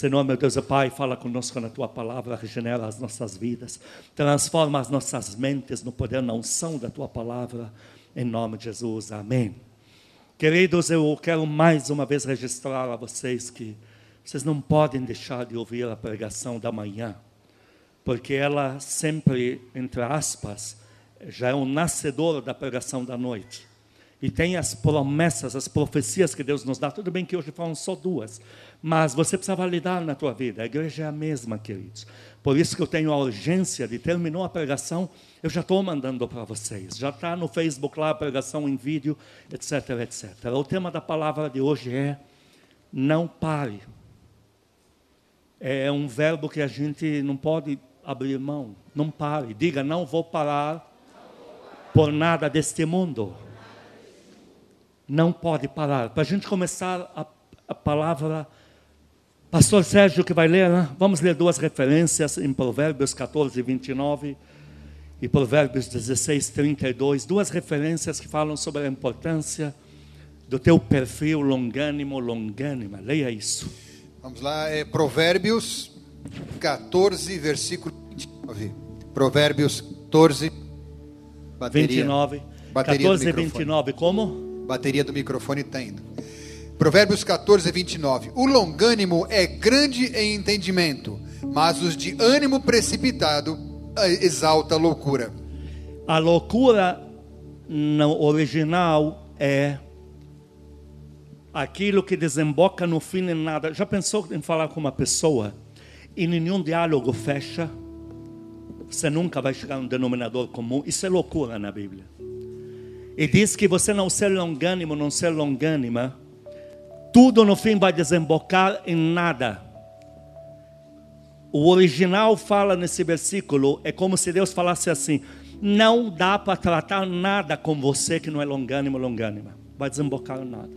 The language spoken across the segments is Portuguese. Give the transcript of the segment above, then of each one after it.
Senhor, meu Deus e Pai, fala conosco na tua palavra, regenera as nossas vidas, transforma as nossas mentes no poder, na unção da tua palavra, em nome de Jesus, amém. Queridos, eu quero mais uma vez registrar a vocês que vocês não podem deixar de ouvir a pregação da manhã, porque ela sempre, entre aspas, já é o nascedor da pregação da noite. E tem as promessas, as profecias que Deus nos dá. Tudo bem que hoje falam só duas, mas você precisa validar na tua vida. A igreja é a mesma, queridos. Por isso que eu tenho a urgência de terminou a pregação, eu já estou mandando para vocês. Já está no Facebook lá a pregação em vídeo, etc, etc. O tema da palavra de hoje é não pare. É um verbo que a gente não pode abrir mão. Não pare. Diga, não vou parar por nada deste mundo. Não pode parar. Para a gente começar a, a, palavra, Pastor Sérgio que vai ler, né? vamos ler duas referências em Provérbios 14, 29 e Provérbios 16, 32. Duas referências que falam sobre a importância do teu perfil longânimo, longânima. Leia isso. Vamos lá, é Provérbios 14, versículo 29. Provérbios 14, Bateria. 29. Bateria 14 e 29, como? Bateria do microfone está indo. Provérbios 14, 29. O longânimo é grande em entendimento, mas os de ânimo precipitado eh, exalta a loucura. A loucura no original é aquilo que desemboca no fim em nada. Já pensou em falar com uma pessoa e nenhum diálogo fecha? Você nunca vai chegar a um denominador comum. Isso é loucura na Bíblia. E diz que você não ser longânimo, não ser longânima, tudo no fim vai desembocar em nada. O original fala nesse versículo, é como se Deus falasse assim: não dá para tratar nada com você que não é longânimo, longânima. Vai desembocar em nada.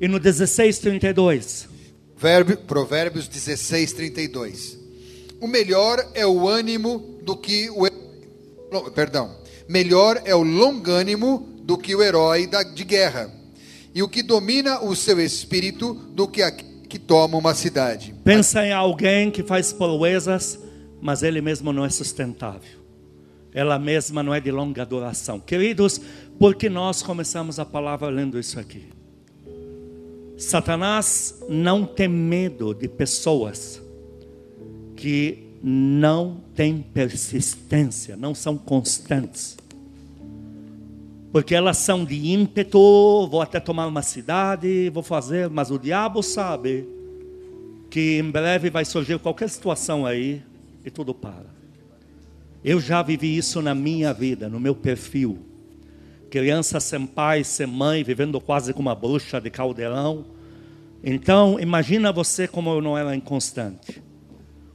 E no 16:32. Provérbios 16, 32 o melhor é o ânimo do que o perdão, melhor é o longânimo do que o herói de guerra, e o que domina o seu espírito do que a que toma uma cidade. Pensa em alguém que faz proezas, mas ele mesmo não é sustentável. Ela mesma não é de longa duração. Queridos, porque nós começamos a palavra lendo isso aqui. Satanás não tem medo de pessoas que não têm persistência, não são constantes. Porque elas são de ímpeto, vou até tomar uma cidade, vou fazer, mas o diabo sabe que em breve vai surgir qualquer situação aí e tudo para. Eu já vivi isso na minha vida, no meu perfil. Criança sem pai, sem mãe, vivendo quase como uma bruxa de caldeirão. Então, imagina você como eu não era inconstante.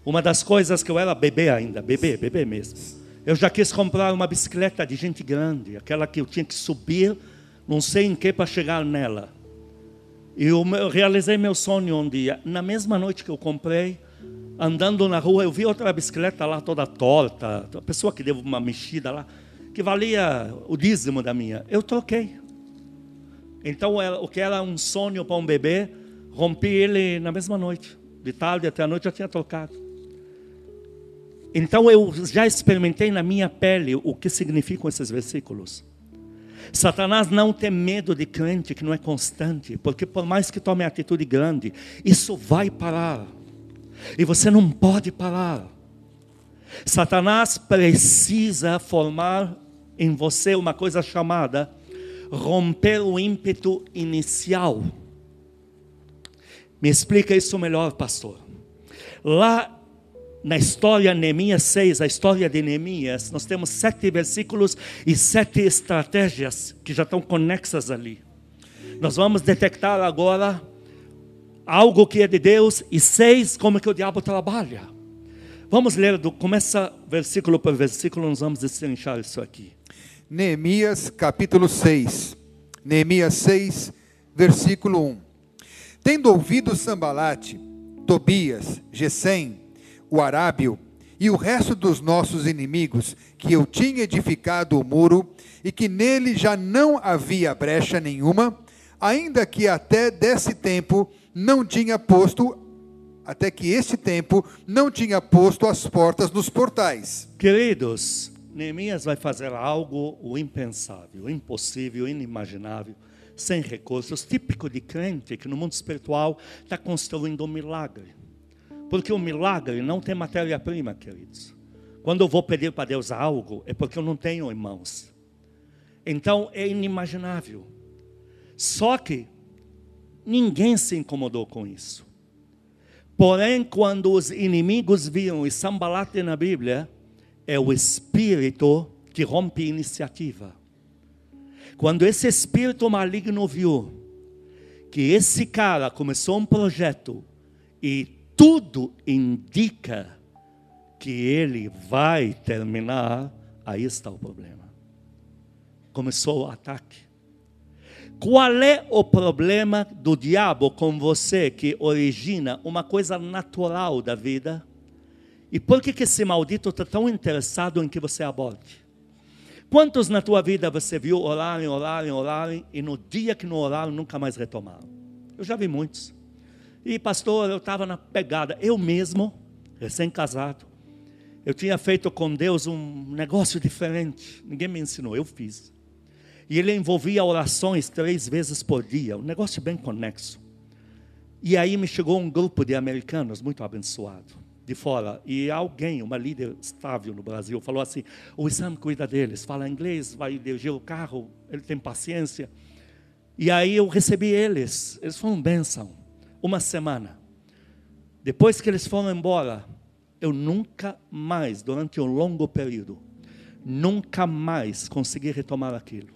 Uma das coisas que eu era bebê ainda, bebê, bebê mesmo. Eu já quis comprar uma bicicleta de gente grande, aquela que eu tinha que subir, não sei em que para chegar nela. E eu, realizei meu sonho um dia. Na mesma noite que eu comprei, andando na rua, eu vi outra bicicleta lá toda torta, a pessoa que deu uma mexida lá, que valia o dízimo da minha. Eu troquei. Então, o que era um sonho para um bebê, rompi ele na mesma noite. De tarde até a noite eu tinha trocado. Então eu já experimentei na minha pele o que significam esses versículos. Satanás não tem medo de crente que não é constante, porque por mais que tome atitude grande, isso vai parar. E você não pode parar. Satanás precisa formar em você uma coisa chamada romper o ímpeto inicial. Me explica isso melhor, pastor. Lá na história Neemias 6, a história de Neemias, nós temos sete versículos e sete estratégias que já estão conexas ali. Nós vamos detectar agora algo que é de Deus e seis como que o diabo trabalha. Vamos ler, do, começa versículo por versículo, nós vamos destrinchar isso aqui. Neemias capítulo 6. Neemias 6, versículo 1. Tendo ouvido Sambalate, Tobias, Gesem, o Arábio e o resto dos nossos inimigos, que eu tinha edificado o muro e que nele já não havia brecha nenhuma, ainda que até desse tempo não tinha posto até que este tempo não tinha posto as portas nos portais. Queridos, Neemias vai fazer algo o impensável, impossível, inimaginável, sem recursos, típico de crente que no mundo espiritual está construindo um milagre. Porque o milagre não tem matéria-prima, queridos. Quando eu vou pedir para Deus algo, é porque eu não tenho em mãos. Então é inimaginável. Só que ninguém se incomodou com isso. Porém, quando os inimigos viam, e Sambalate na Bíblia, é o espírito que rompe iniciativa. Quando esse espírito maligno viu que esse cara começou um projeto e tudo indica que ele vai terminar, aí está o problema. Começou o ataque. Qual é o problema do diabo com você que origina uma coisa natural da vida? E por que, que esse maldito está tão interessado em que você aborte? Quantos na tua vida você viu orarem, orarem, orarem e no dia que não oraram nunca mais retomaram? Eu já vi muitos. E pastor, eu estava na pegada. Eu mesmo, recém-casado, eu tinha feito com Deus um negócio diferente. Ninguém me ensinou, eu fiz. E ele envolvia orações três vezes por dia, um negócio bem conexo. E aí me chegou um grupo de americanos muito abençoado de fora. E alguém, uma líder estável no Brasil, falou assim: o Sam cuida deles, fala inglês, vai dirigir o carro, ele tem paciência. E aí eu recebi eles, eles foram bênção, uma semana. Depois que eles foram embora, eu nunca mais, durante um longo período, nunca mais consegui retomar aquilo.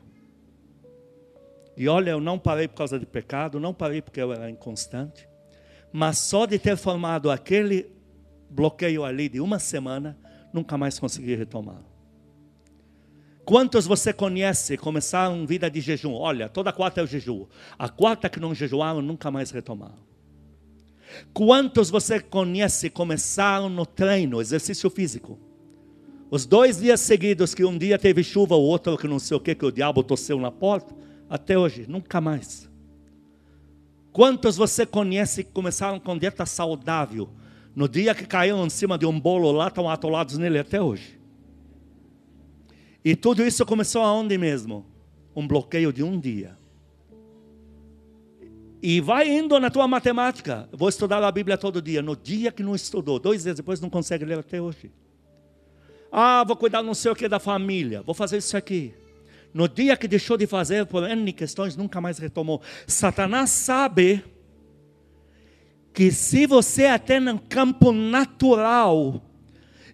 E olha, eu não parei por causa de pecado, não parei porque eu era inconstante, mas só de ter formado aquele bloqueio ali de uma semana, nunca mais consegui retomar. Quantos você conhece começaram vida de jejum? Olha, toda quarta é o jejum. A quarta que não jejuaram, nunca mais retomaram. Quantos você conhece começaram no treino, exercício físico? Os dois dias seguidos que um dia teve chuva, o outro que não sei o que, que o diabo tosseu na porta, até hoje, nunca mais. Quantos você conhece que começaram com dieta saudável? No dia que caíram em cima de um bolo lá, estão atolados nele até hoje. E tudo isso começou aonde mesmo? Um bloqueio de um dia. E vai indo na tua matemática. Vou estudar a Bíblia todo dia. No dia que não estudou, dois dias depois não consegue ler até hoje. Ah, vou cuidar não sei o que da família. Vou fazer isso aqui. No dia que deixou de fazer por N questões, nunca mais retomou. Satanás sabe que se você até no campo natural,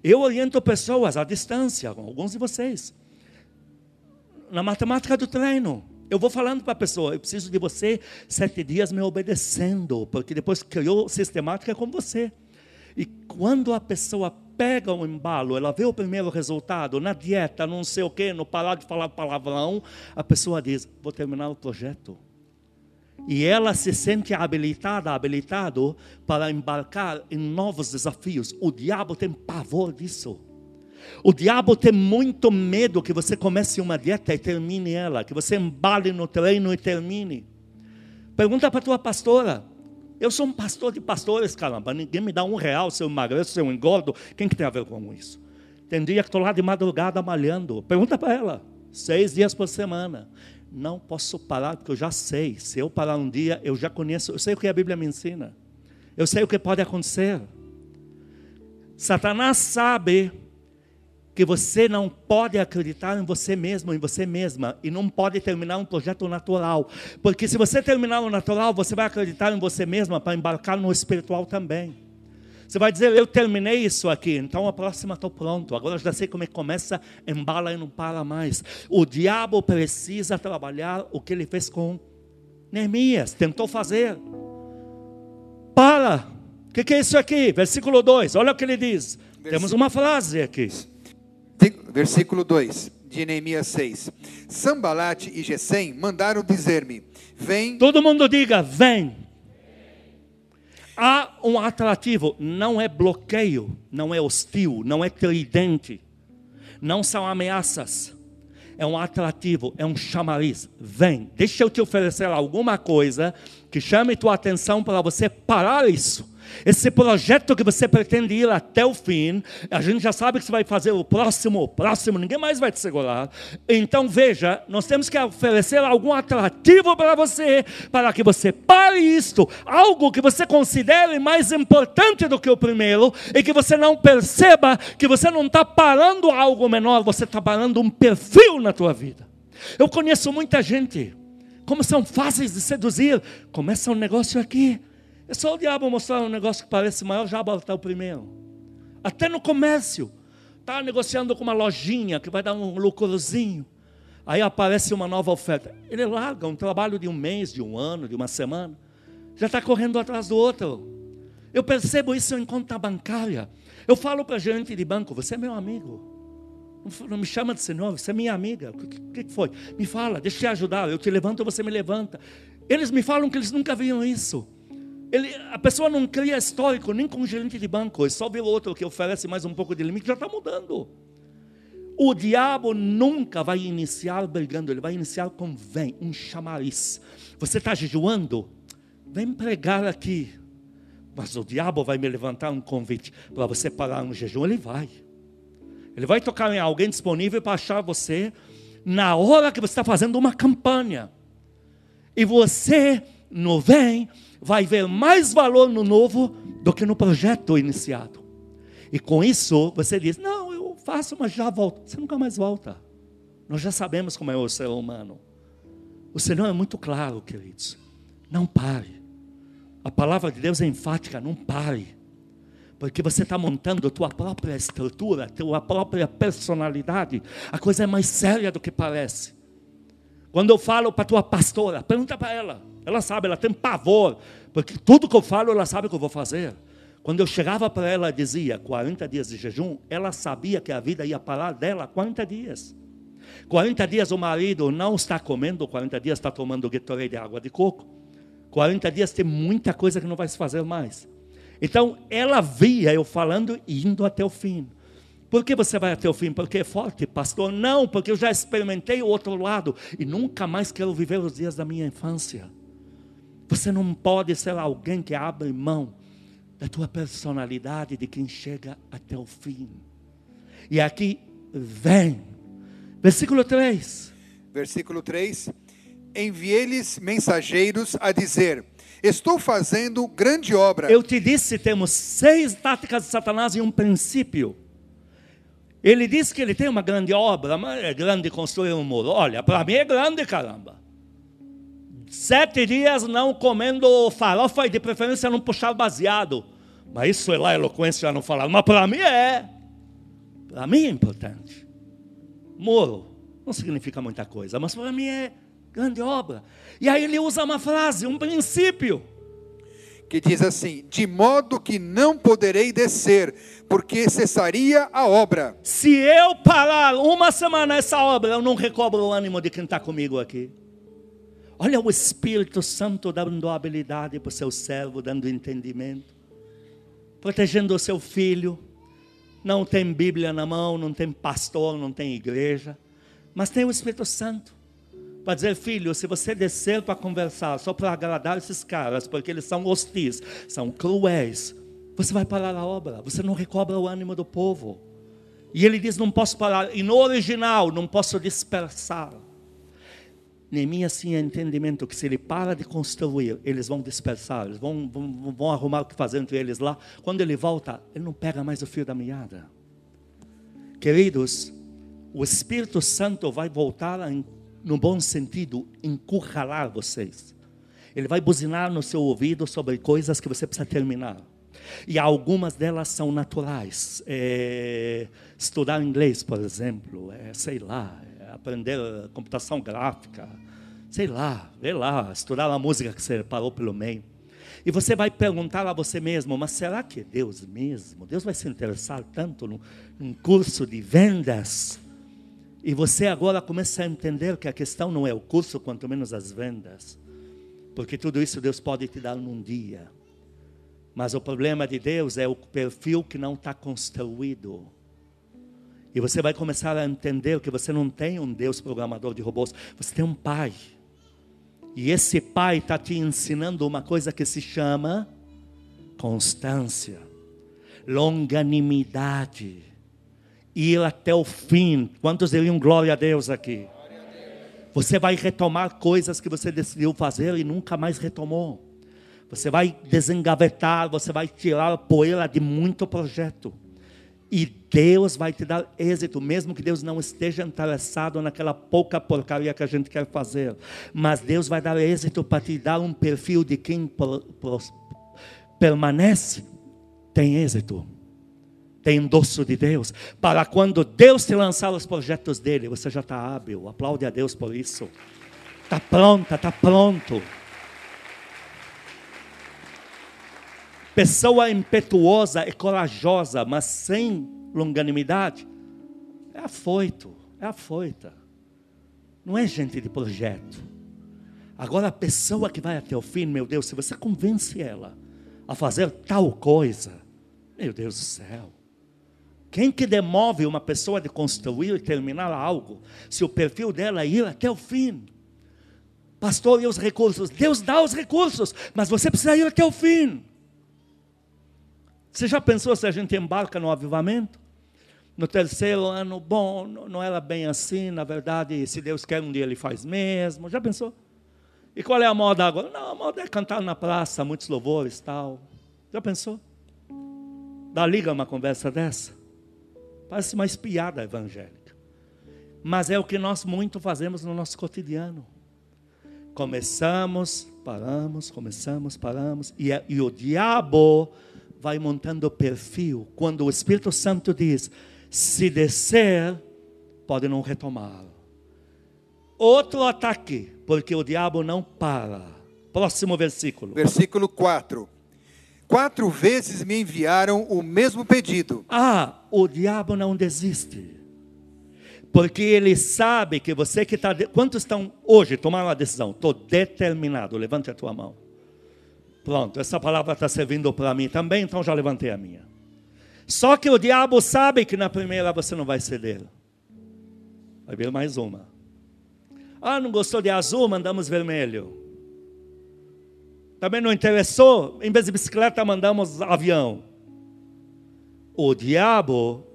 eu oriento pessoas à distância, alguns de vocês, na matemática do treino. Eu vou falando para a pessoa, eu preciso de você sete dias me obedecendo, porque depois criou sistemática com você. E quando a pessoa pega um embalo, ela vê o primeiro resultado, na dieta, não sei o quê, no parar de falar palavrão, a pessoa diz: vou terminar o projeto e ela se sente habilitada, habilitado para embarcar em novos desafios. O diabo tem pavor disso. O diabo tem muito medo que você comece uma dieta e termine ela, que você embale no treino e termine. Pergunta para a tua pastora. Eu sou um pastor de pastores, caramba. Ninguém me dá um real se eu emagreço, se eu engordo. Quem que tem a ver com isso? Tem dia que estou lá de madrugada malhando. Pergunta para ela. Seis dias por semana não posso parar, porque eu já sei. Se eu parar um dia, eu já conheço, eu sei o que a Bíblia me ensina. Eu sei o que pode acontecer. Satanás sabe que você não pode acreditar em você mesmo, em você mesma, e não pode terminar um projeto natural. Porque se você terminar o natural, você vai acreditar em você mesma para embarcar no espiritual também. Você vai dizer, eu terminei isso aqui, então a próxima estou pronto. Agora já sei como é que começa, embala e não para mais. O diabo precisa trabalhar o que ele fez com Neemias, tentou fazer. Para! O que, que, é isso aqui? Versículo 2, olha o que ele diz. Temos uma frase aqui. Versículo 2 de Neemias 6. Sambalate e Gesem mandaram dizer-me: Vem. Todo mundo diga: Vem. Há um atrativo, não é bloqueio, não é hostil, não é tridente, não são ameaças. É um atrativo, é um chamariz. Vem, deixa eu te oferecer alguma coisa que chame tua atenção para você parar isso. Esse projeto que você pretende ir até o fim, a gente já sabe que você vai fazer o próximo, o próximo, ninguém mais vai te segurar. Então veja, nós temos que oferecer algum atrativo para você, para que você pare isto, algo que você considere mais importante do que o primeiro, e que você não perceba que você não está parando algo menor, você está parando um perfil na tua vida. Eu conheço muita gente, como são fáceis de seduzir, começa um negócio aqui é só o diabo mostrar um negócio que parece maior, já botar o primeiro. Até no comércio. Está negociando com uma lojinha que vai dar um lucrozinho. Aí aparece uma nova oferta. Ele larga um trabalho de um mês, de um ano, de uma semana. Já está correndo atrás do outro. Eu percebo isso em conta bancária. Eu falo para gerente de banco: Você é meu amigo. Não me chama de senhor, você é minha amiga. O que, que foi? Me fala, deixa eu te ajudar. Eu te levanto, você me levanta. Eles me falam que eles nunca viram isso. Ele, a pessoa não cria histórico nem com o gerente de banco, é só ver outro que oferece mais um pouco de limite, já está mudando. O diabo nunca vai iniciar brigando, ele vai iniciar com vem, um chamariz. Você está jejuando? Vem pregar aqui. Mas o diabo vai me levantar um convite para você parar um jejum, ele vai. Ele vai tocar em alguém disponível para achar você na hora que você está fazendo uma campanha. E você não vem vai ver mais valor no novo do que no projeto iniciado. E com isso, você diz: Não, eu faço, mas já volto. Você nunca mais volta. Nós já sabemos como é o ser humano. O Senhor é muito claro, queridos. Não pare. A palavra de Deus é enfática: não pare. Porque você está montando tua própria estrutura, tua própria personalidade. A coisa é mais séria do que parece. Quando eu falo para tua pastora, pergunta para ela. Ela sabe, ela tem pavor, porque tudo que eu falo, ela sabe o que eu vou fazer. Quando eu chegava para ela e dizia 40 dias de jejum, ela sabia que a vida ia parar dela 40 dias. 40 dias o marido não está comendo, 40 dias está tomando Gatorade de água de coco. 40 dias tem muita coisa que não vai se fazer mais. Então ela via eu falando e indo até o fim. Por que você vai até o fim? Porque é forte, pastor? Não, porque eu já experimentei o outro lado e nunca mais quero viver os dias da minha infância. Você não pode ser alguém que abre mão da tua personalidade de quem chega até o fim. E aqui vem, versículo 3. Versículo 3: Enviei-lhes mensageiros a dizer: Estou fazendo grande obra. Eu te disse, temos seis táticas de Satanás e um princípio. Ele diz que ele tem uma grande obra, mas é grande construir um muro. Olha, para mim é grande, caramba. Sete dias não comendo farofa e de preferência não puxar baseado. Mas isso é lá eloquência não falar. Mas para mim é. Para mim é importante. Moro não significa muita coisa, mas para mim é grande obra. E aí ele usa uma frase, um princípio. Que diz assim: De modo que não poderei descer, porque cessaria a obra. Se eu parar uma semana essa obra, eu não recobro o ânimo de quem está comigo aqui. Olha o Espírito Santo dando habilidade para o seu servo, dando entendimento, protegendo o seu filho. Não tem Bíblia na mão, não tem pastor, não tem igreja, mas tem o Espírito Santo para dizer, filho, se você descer para conversar só para agradar esses caras, porque eles são hostis, são cruéis, você vai parar a obra, você não recobra o ânimo do povo. E ele diz: não posso parar, e no original, não posso dispersar. Neemias tinha entendimento que se ele para de construir, eles vão dispersar, eles vão, vão, vão arrumar o que fazer entre eles lá. Quando ele volta, ele não pega mais o fio da meada. Queridos, o Espírito Santo vai voltar, a, no bom sentido, encurralar vocês. Ele vai buzinar no seu ouvido sobre coisas que você precisa terminar. E algumas delas são naturais. É, estudar inglês, por exemplo, é, sei lá, aprender computação gráfica, sei lá, vê lá, estudar a música que você parou pelo meio. E você vai perguntar a você mesmo, mas será que é Deus mesmo? Deus vai se interessar tanto num curso de vendas? E você agora começa a entender que a questão não é o curso, quanto menos as vendas. Porque tudo isso Deus pode te dar num dia. Mas o problema de Deus é o perfil que não está construído. E você vai começar a entender que você não tem um Deus programador de robôs, você tem um pai. E esse pai está te ensinando uma coisa que se chama constância, longanimidade, ir até o fim. Quantos diriam glória a Deus aqui? Você vai retomar coisas que você decidiu fazer e nunca mais retomou. Você vai desengavetar, você vai tirar a poeira de muito projeto. E Deus vai te dar êxito, mesmo que Deus não esteja interessado naquela pouca porcaria que a gente quer fazer. Mas Deus vai dar êxito para te dar um perfil de quem permanece, tem êxito. Tem endosso de Deus. Para quando Deus te lançar os projetos dele, você já está hábil. Aplaude a Deus por isso. Está pronta, está pronto. Pessoa impetuosa e corajosa, mas sem longanimidade, é afoito, é afoita. Não é gente de projeto. Agora a pessoa que vai até o fim, meu Deus, se você convence ela a fazer tal coisa, meu Deus do céu. Quem que demove uma pessoa de construir e terminar algo, se o perfil dela é ir até o fim? Pastor, e os recursos? Deus dá os recursos, mas você precisa ir até o fim. Você já pensou se a gente embarca no avivamento? No terceiro ano, bom, não era bem assim, na verdade, se Deus quer um dia ele faz mesmo. Já pensou? E qual é a moda agora? Não, a moda é cantar na praça, muitos louvores tal. Já pensou? Dá liga uma conversa dessa? Parece uma espiada evangélica. Mas é o que nós muito fazemos no nosso cotidiano. Começamos, paramos, começamos, paramos, e, é, e o diabo vai montando perfil. Quando o Espírito Santo diz: se descer, pode não retomar. Outro ataque, porque o diabo não para. Próximo versículo. Versículo 4. Quatro vezes me enviaram o mesmo pedido. Ah, o diabo não desiste. Porque ele sabe que você que está. Quantos estão hoje tomaram a decisão? Estou determinado. Levante a tua mão. Pronto, essa palavra está servindo para mim também, então já levantei a minha. Só que o diabo sabe que na primeira você não vai ceder. Vai vir mais uma. Ah, não gostou de azul, mandamos vermelho. Também não interessou, em vez de bicicleta, mandamos avião. O diabo,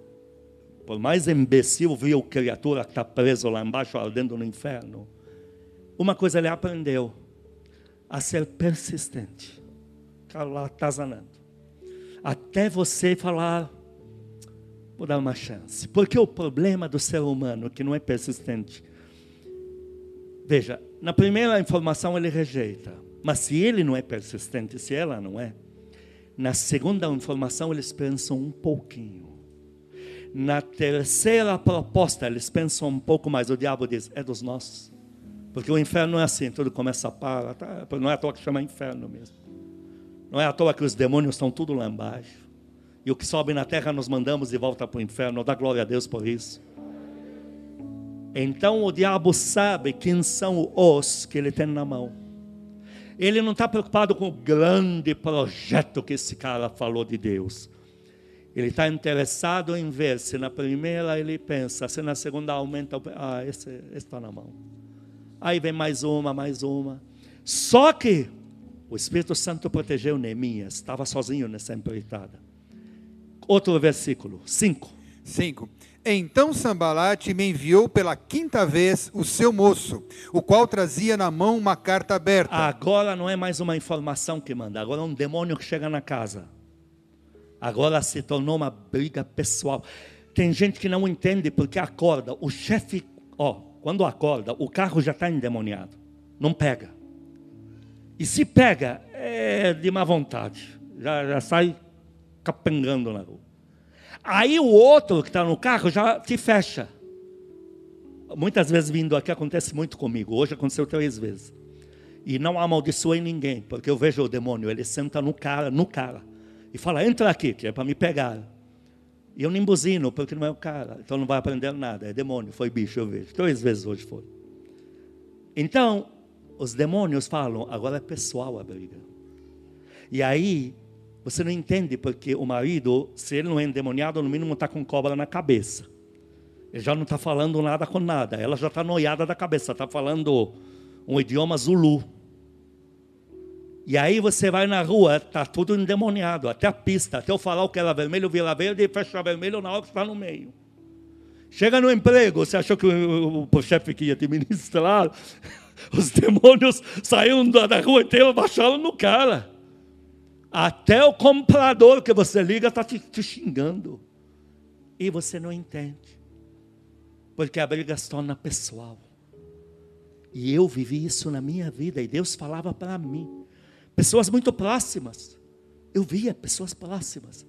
por mais imbecil, viu criatura que está preso lá embaixo, ardendo no inferno. Uma coisa ele aprendeu: a ser persistente ficar lá atazanando. Até você falar, vou dar uma chance. Porque o problema do ser humano, que não é persistente, veja, na primeira informação ele rejeita. Mas se ele não é persistente, se ela não é, na segunda informação eles pensam um pouquinho. Na terceira proposta eles pensam um pouco mais. O diabo diz: é dos nossos. Porque o inferno é assim, tudo começa a parar. Tá? Não é à toa que chama inferno mesmo. Não é à toa que os demônios estão tudo lá embaixo. E o que sobe na terra nós mandamos de volta para o inferno. Dá glória a Deus por isso. Então o diabo sabe quem são os que ele tem na mão. Ele não está preocupado com o grande projeto que esse cara falou de Deus. Ele está interessado em ver se na primeira ele pensa, se na segunda aumenta, ah, esse está na mão. Aí vem mais uma, mais uma. Só que o Espírito Santo protegeu Neemias, estava sozinho nessa empreitada. Outro versículo, 5. 5. Então Sambalate me enviou pela quinta vez o seu moço, o qual trazia na mão uma carta aberta. Agora não é mais uma informação que manda, agora é um demônio que chega na casa. Agora se tornou uma briga pessoal. Tem gente que não entende porque acorda. O chefe, ó, quando acorda, o carro já está endemoniado. Não pega. E se pega, é de má vontade. Já, já sai capengando na rua. Aí o outro que está no carro já te fecha. Muitas vezes vindo aqui acontece muito comigo. Hoje aconteceu três vezes. E não amaldiçoei ninguém, porque eu vejo o demônio, ele senta no cara, no cara, e fala: entra aqui, que é para me pegar. E eu nem buzino, porque não é o cara, então não vai aprender nada, é demônio, foi bicho, eu vejo. Três vezes hoje foi. Então, os demônios falam, agora é pessoal a briga. E aí, você não entende porque o marido, se ele não é endemoniado, no mínimo está com cobra na cabeça. Ele já não está falando nada com nada. Ela já está noiada da cabeça, está falando um idioma zulu. E aí você vai na rua, está tudo endemoniado, até a pista, até o que era vermelho, vira verde fecha vermelho na hora que está no meio. Chega no emprego, você achou que o, o chefe que ia te ministrar, os demônios saíram da rua inteira, baixaram no cara. Até o comprador que você liga está te, te xingando. E você não entende. Porque a briga se torna pessoal. E eu vivi isso na minha vida, e Deus falava para mim. Pessoas muito próximas. Eu via pessoas próximas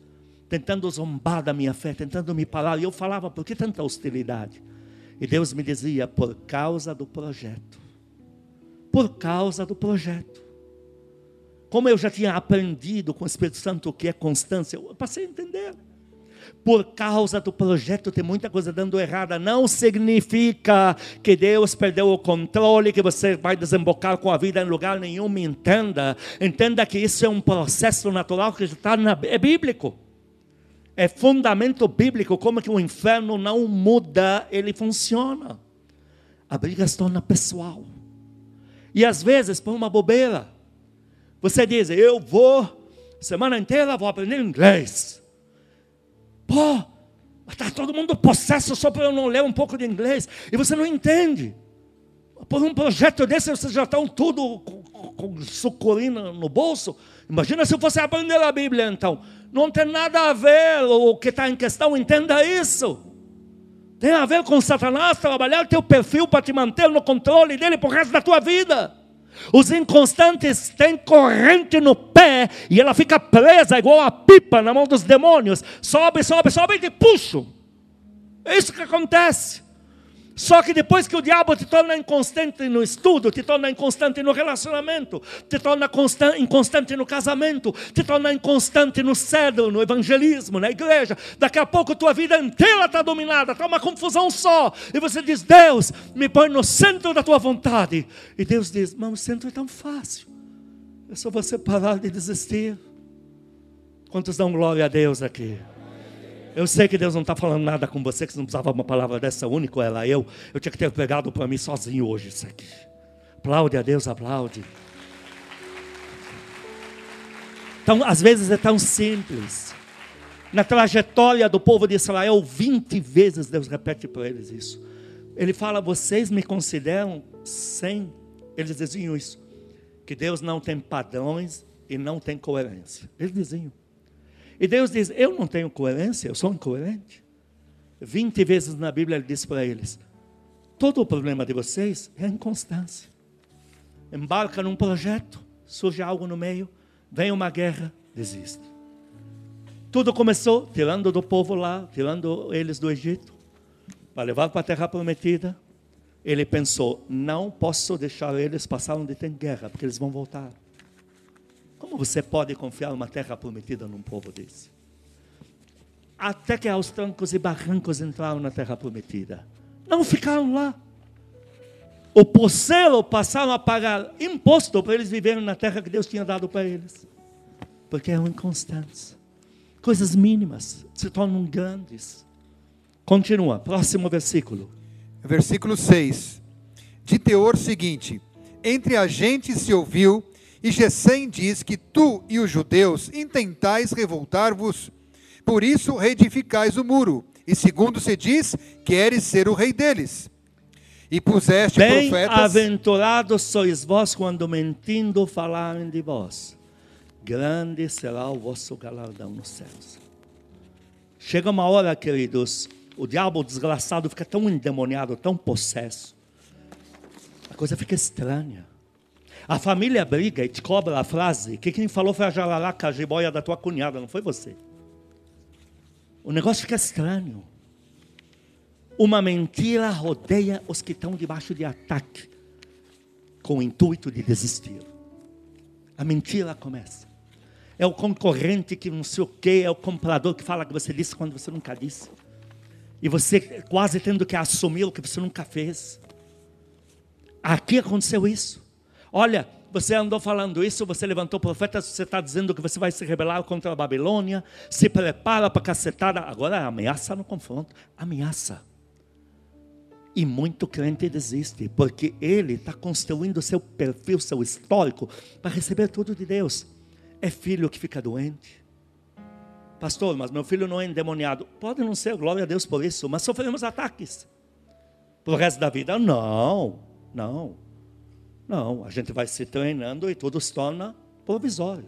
tentando zombar da minha fé, tentando me parar. E eu falava, por que tanta hostilidade? E Deus me dizia, por causa do projeto. Por causa do projeto. Como eu já tinha aprendido com o Espírito Santo o que é constância, eu passei a entender. Por causa do projeto tem muita coisa dando errada. Não significa que Deus perdeu o controle, que você vai desembocar com a vida em lugar nenhum. Entenda. Entenda que isso é um processo natural que está na, é bíblico é fundamento bíblico, como que o inferno não muda, ele funciona. A briga se torna pessoal. E às vezes, por uma bobeira, você diz, eu vou, semana inteira vou aprender inglês. Pô, está todo mundo possesso só para eu não ler um pouco de inglês. E você não entende. Por um projeto desse, vocês já estão tudo com, com no bolso. Imagina se fosse aprender a Bíblia então. Não tem nada a ver o que está em questão, entenda isso. Tem a ver com Satanás trabalhar teu perfil para te manter no controle dele por resto da tua vida. Os inconstantes têm corrente no pé e ela fica presa igual a pipa na mão dos demônios. Sobe, sobe, sobe e te puxam. É isso que acontece. Só que depois que o diabo te torna inconstante no estudo, te torna inconstante no relacionamento, te torna inconstante no casamento, te torna inconstante no cedro, no evangelismo, na igreja, daqui a pouco tua vida inteira está dominada, está uma confusão só. E você diz: Deus, me põe no centro da tua vontade. E Deus diz: Mas o centro é tão fácil. É só você parar de desistir. Quantos dão glória a Deus aqui? Eu sei que Deus não está falando nada com você, que você não precisava uma palavra dessa, único ela eu. Eu tinha que ter pegado para mim sozinho hoje isso aqui. Aplaude a Deus, aplaude. Então, às vezes é tão simples. Na trajetória do povo de Israel, 20 vezes Deus repete para eles isso. Ele fala: Vocês me consideram sem. Eles diziam isso. Que Deus não tem padrões e não tem coerência. Eles diziam. E Deus diz: Eu não tenho coerência, eu sou incoerente. Vinte vezes na Bíblia ele diz para eles: Todo o problema de vocês é a inconstância. Embarca num projeto, surge algo no meio, vem uma guerra, desiste. Tudo começou tirando do povo lá, tirando eles do Egito, para levar para a terra prometida. Ele pensou: não posso deixar eles passar onde tem guerra, porque eles vão voltar. Você pode confiar uma terra prometida num povo desse? Até que aos trancos e barrancos entraram na terra prometida. Não ficaram lá. O posselo passaram a pagar imposto para eles viverem na terra que Deus tinha dado para eles. Porque eram inconstantes. Coisas mínimas se tornam grandes. Continua, próximo versículo. Versículo 6. De teor seguinte: Entre a gente se ouviu e Gesem diz que tu e os judeus intentais revoltar-vos, por isso reedificais o muro. E segundo se diz, queres ser o rei deles. E puseste Bem profetas. Bem-aventurados sois vós quando mentindo falarem de vós. Grande será o vosso galardão nos céus. Chega uma hora, queridos, o diabo desgraçado fica tão endemoniado, tão possesso. A coisa fica estranha. A família briga e te cobra a frase que quem falou foi a jararaca, a jiboia da tua cunhada, não foi você. O negócio fica estranho. Uma mentira rodeia os que estão debaixo de ataque, com o intuito de desistir. A mentira começa. É o concorrente que não sei o quê, é o comprador que fala que você disse quando você nunca disse. E você quase tendo que assumir o que você nunca fez. Aqui aconteceu isso. Olha, você andou falando isso, você levantou profetas, você está dizendo que você vai se rebelar contra a Babilônia, se prepara para cacetada. Agora ameaça no confronto. Ameaça. E muito crente desiste, porque ele está construindo seu perfil, seu histórico, para receber tudo de Deus. É filho que fica doente. Pastor, mas meu filho não é endemoniado. Pode não ser, glória a Deus por isso, mas sofremos ataques. Para o resto da vida? Não, não. Não, a gente vai se treinando e tudo se torna provisório.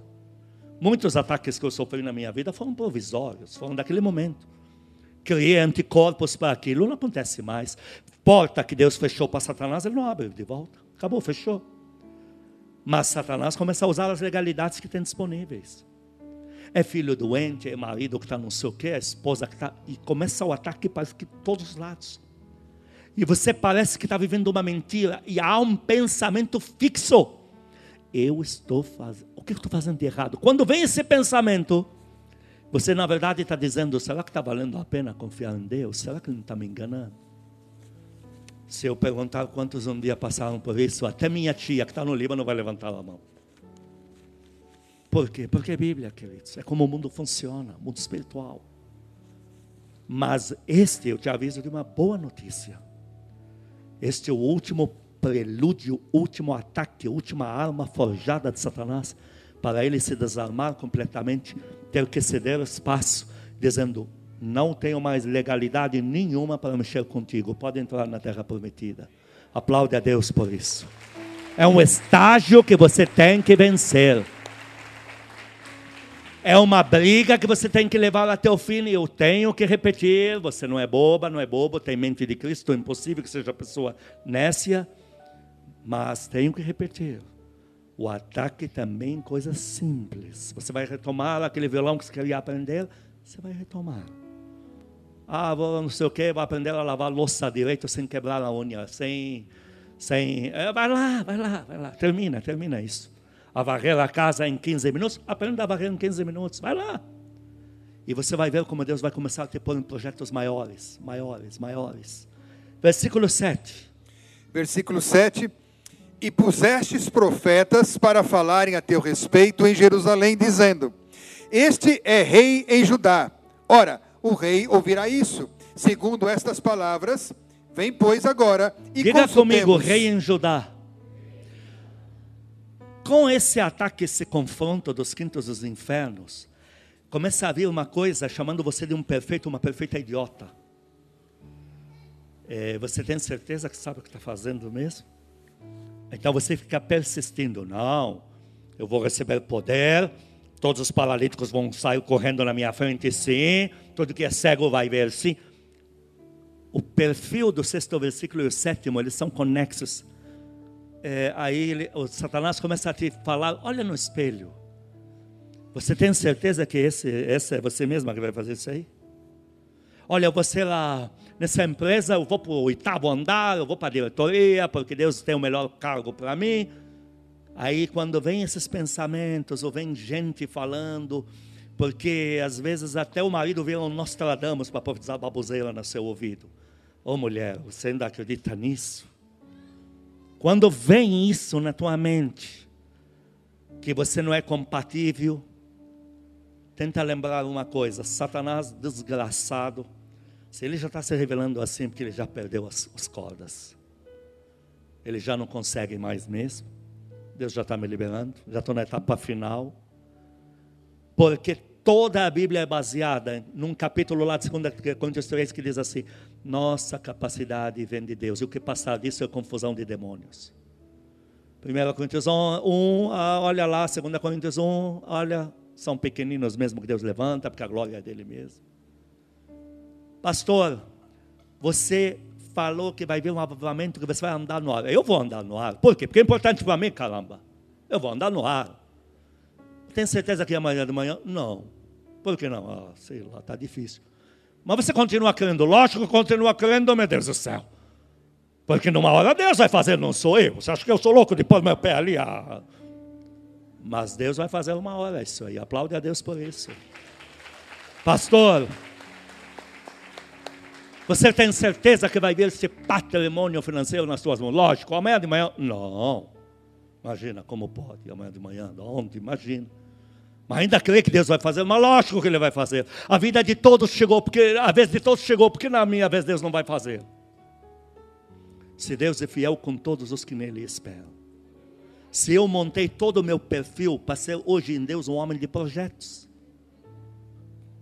Muitos ataques que eu sofri na minha vida foram provisórios, foram daquele momento. Criei anticorpos para aquilo, não acontece mais. Porta que Deus fechou para Satanás, ele não abre de volta. Acabou, fechou. Mas Satanás começa a usar as legalidades que tem disponíveis. É filho doente, é marido que está não sei o quê, é esposa que está. E começa o ataque para todos os lados. E você parece que está vivendo uma mentira. E há um pensamento fixo. Eu estou fazendo. O que eu estou fazendo de errado? Quando vem esse pensamento, você na verdade está dizendo: será que está valendo a pena confiar em Deus? Será que ele não está me enganando? Se eu perguntar quantos um dia passaram por isso, até minha tia que está no Líbano vai levantar a mão. Por quê? Porque é Bíblia, queridos. É como o mundo funciona, mundo espiritual. Mas este, eu te aviso de uma boa notícia. Este é o último prelúdio, último ataque, última arma forjada de Satanás para ele se desarmar completamente, ter que ceder espaço, dizendo: não tenho mais legalidade nenhuma para mexer contigo. Pode entrar na terra prometida. Aplaude a Deus por isso. É um estágio que você tem que vencer. É uma briga que você tem que levar até o fim. E eu tenho que repetir: você não é boba, não é bobo, tem mente de Cristo. É impossível que seja pessoa nécia. Mas tenho que repetir. O ataque também é coisa simples. Você vai retomar aquele violão que você queria aprender, você vai retomar. Ah, vou não sei o que, vou aprender a lavar louça direito sem quebrar a unha, sem. sem é, vai lá, vai lá, vai lá. Termina, termina isso. A varrer a casa em 15 minutos, aprenda a varrer em 15 minutos, vai lá. E você vai ver como Deus vai começar a te pôr em projetos maiores, maiores, maiores. Versículo 7. Versículo 7. E pusestes profetas para falarem a teu respeito em Jerusalém, dizendo: Este é rei em Judá. Ora, o rei ouvirá isso. Segundo estas palavras, vem, pois, agora e Diga comigo, rei em Judá. Com esse ataque, esse confronto dos quintos dos infernos, começa a vir uma coisa chamando você de um perfeito, uma perfeita idiota. É, você tem certeza que sabe o que está fazendo mesmo? Então você fica persistindo. Não, eu vou receber poder, todos os paralíticos vão sair correndo na minha frente, sim. Tudo que é cego vai ver, sim. O perfil do sexto versículo e o sétimo, eles são conexos. É, aí ele, o Satanás começa a te falar: olha no espelho. Você tem certeza que esse, esse é você mesma que vai fazer isso aí? Olha, você lá nessa empresa, eu vou para o oitavo andar, eu vou para a diretoria, porque Deus tem o melhor cargo para mim. Aí quando vem esses pensamentos, ou vem gente falando, porque às vezes até o marido vira um Nostradamus para profetizar baboseira no seu ouvido. Ô oh, mulher, você ainda acredita nisso? Quando vem isso na tua mente, que você não é compatível, tenta lembrar uma coisa: Satanás desgraçado, se ele já está se revelando assim, porque ele já perdeu as, as cordas, ele já não consegue mais mesmo. Deus já está me liberando, já estou na etapa final. Porque toda a Bíblia é baseada num capítulo lá de 2 Coríntios 3 que diz assim: Nossa capacidade vem de Deus, e o que passar disso é confusão de demônios. 1 Coríntios 1, ah, olha lá, 2 Coríntios 1, olha, são pequeninos mesmo que Deus levanta, porque a glória é dele mesmo. Pastor, você falou que vai vir um avivamento que você vai andar no ar. Eu vou andar no ar. Por quê? Porque é importante para mim, caramba. Eu vou andar no ar. Tem certeza que é amanhã de manhã? Não. Por que não? Ah, sei lá, está difícil. Mas você continua crendo? Lógico que continua crendo, meu Deus do céu. Porque numa hora Deus vai fazer, não sou eu. Você acha que eu sou louco de pôr meu pé ali? Ah. Mas Deus vai fazer uma hora isso aí. Aplaude a Deus por isso. Pastor, você tem certeza que vai ver esse patrimônio financeiro nas suas mãos? Lógico, amanhã de manhã, não. Imagina como pode, amanhã de manhã, onde? Imagina. Mas ainda crê que Deus vai fazer, mas lógico que Ele vai fazer. A vida de todos chegou, porque a vez de todos chegou, porque na minha vez Deus não vai fazer. se Deus é fiel com todos os que nele esperam. Se eu montei todo o meu perfil para ser hoje em Deus um homem de projetos,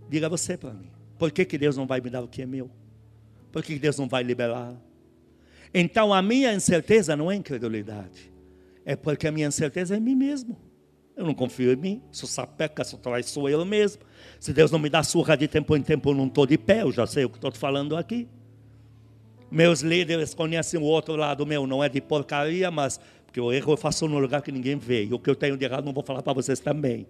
diga você para mim, por que, que Deus não vai me dar o que é meu? Por que, que Deus não vai liberar? Então a minha incerteza não é incredulidade, é porque a minha incerteza é em mim mesmo. Eu não confio em mim, sou sapeca, sou eu mesmo. Se Deus não me dá surra de tempo em tempo, eu não estou de pé, eu já sei o que estou falando aqui. Meus líderes conhecem o outro lado meu, não é de porcaria, mas porque o erro eu faço no lugar que ninguém vê. E o que eu tenho de errado não vou falar para vocês também.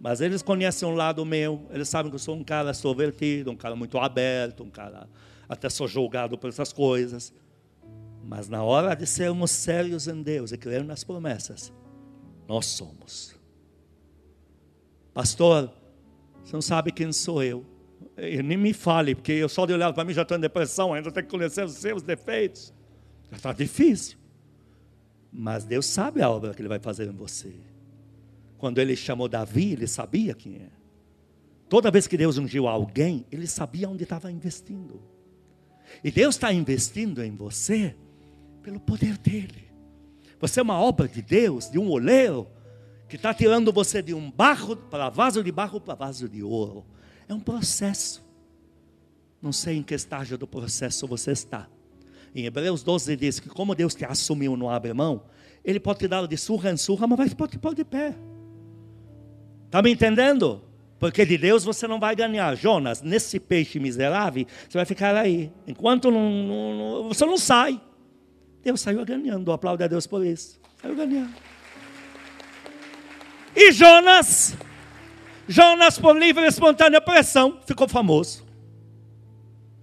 Mas eles conhecem um lado meu, eles sabem que eu sou um cara extrovertido, um cara muito aberto, um cara até sou julgado por essas coisas. Mas na hora de sermos sérios em Deus e crer nas promessas, nós somos. Pastor, você não sabe quem sou eu. Nem me fale, porque eu só de olhar para mim já estou em depressão, ainda tenho que conhecer os seus defeitos. Já está difícil. Mas Deus sabe a obra que Ele vai fazer em você. Quando Ele chamou Davi, Ele sabia quem é. Toda vez que Deus ungiu alguém, Ele sabia onde estava investindo. E Deus está investindo em você pelo poder dEle. Você é uma obra de Deus, de um oleiro, que está tirando você de um barro para vaso de barro para vaso de ouro. É um processo. Não sei em que estágio do processo você está. Em Hebreus 12 diz que como Deus te assumiu, não abre mão, Ele pode te dar de surra em surra, mas pode pôr de pé. Está me entendendo? Porque de Deus você não vai ganhar. Jonas, nesse peixe miserável, você vai ficar aí. Enquanto não, não, não, você não sai. Deus saiu ganhando. Aplaude a Deus por isso. Saiu ganhando. E Jonas, Jonas, por livre e espontânea pressão, ficou famoso.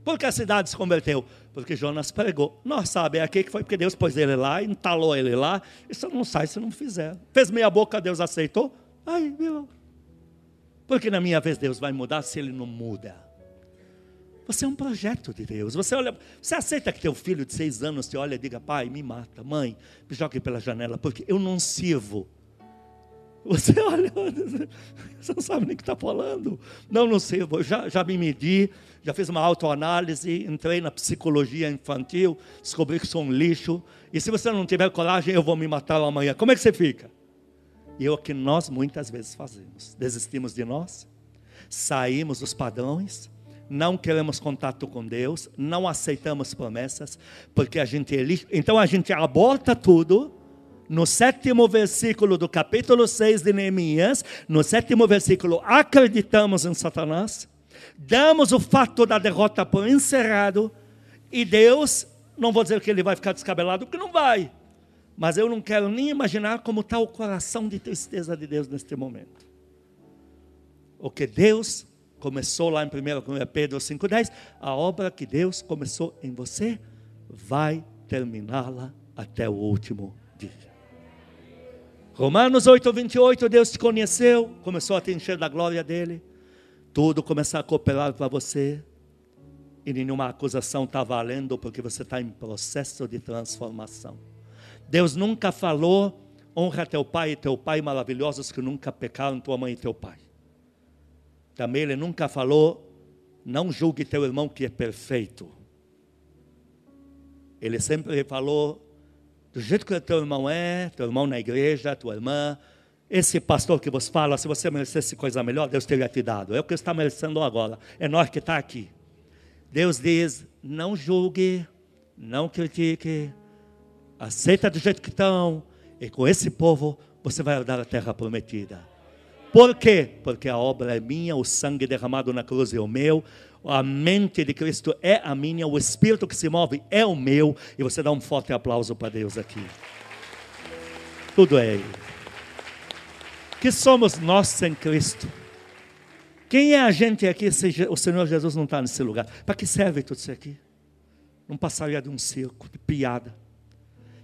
Porque a cidade se converteu? Porque Jonas pregou. Nós sabemos aqui que foi porque Deus pôs ele lá, entalou ele lá. Isso não sai se não fizer. Fez meia boca, Deus aceitou. Aí, viu? Porque na minha vez Deus vai mudar se ele não muda. Você é um projeto de Deus. Você olha, você aceita que teu filho de seis anos te olha e diga, pai, me mata, mãe, me jogue pela janela, porque eu não sirvo você olha, você não sabe nem o que está falando. Não, não eu já, já me medi, já fiz uma autoanálise, entrei na psicologia infantil, descobri que sou um lixo. E se você não tiver coragem, eu vou me matar amanhã. Como é que você fica? E é o que nós muitas vezes fazemos. Desistimos de nós, saímos dos padrões, não queremos contato com Deus, não aceitamos promessas, porque a gente é. Então a gente aborta tudo no sétimo versículo do capítulo 6 de Neemias, no sétimo versículo, acreditamos em Satanás, damos o fato da derrota por encerrado, e Deus, não vou dizer que ele vai ficar descabelado, porque não vai, mas eu não quero nem imaginar como está o coração de tristeza de Deus neste momento. O que Deus começou lá em 1 Pedro 5,10, a obra que Deus começou em você, vai terminá-la até o último dia. Romanos 8, 28, Deus te conheceu, começou a te encher da glória dele. Tudo começar a cooperar para você. E nenhuma acusação está valendo, porque você está em processo de transformação. Deus nunca falou, honra teu pai e teu pai maravilhosos que nunca pecaram, tua mãe e teu pai. Também ele nunca falou, não julgue teu irmão que é perfeito. Ele sempre falou, do jeito que teu irmão é, teu irmão na igreja, tua irmã, esse pastor que vos fala, se você merecesse coisa melhor, Deus teria te dado. É o que está merecendo agora. É nós que está aqui. Deus diz: não julgue, não critique, aceita do jeito que estão, e com esse povo você vai herdar a terra prometida. Por quê? Porque a obra é minha, o sangue derramado na cruz é o meu, a mente de Cristo é a minha, o espírito que se move é o meu, e você dá um forte aplauso para Deus aqui. Tudo é Ele. Que somos nós sem Cristo? Quem é a gente aqui se o Senhor Jesus não está nesse lugar? Para que serve tudo isso aqui? Não passaria de um circo, de piada.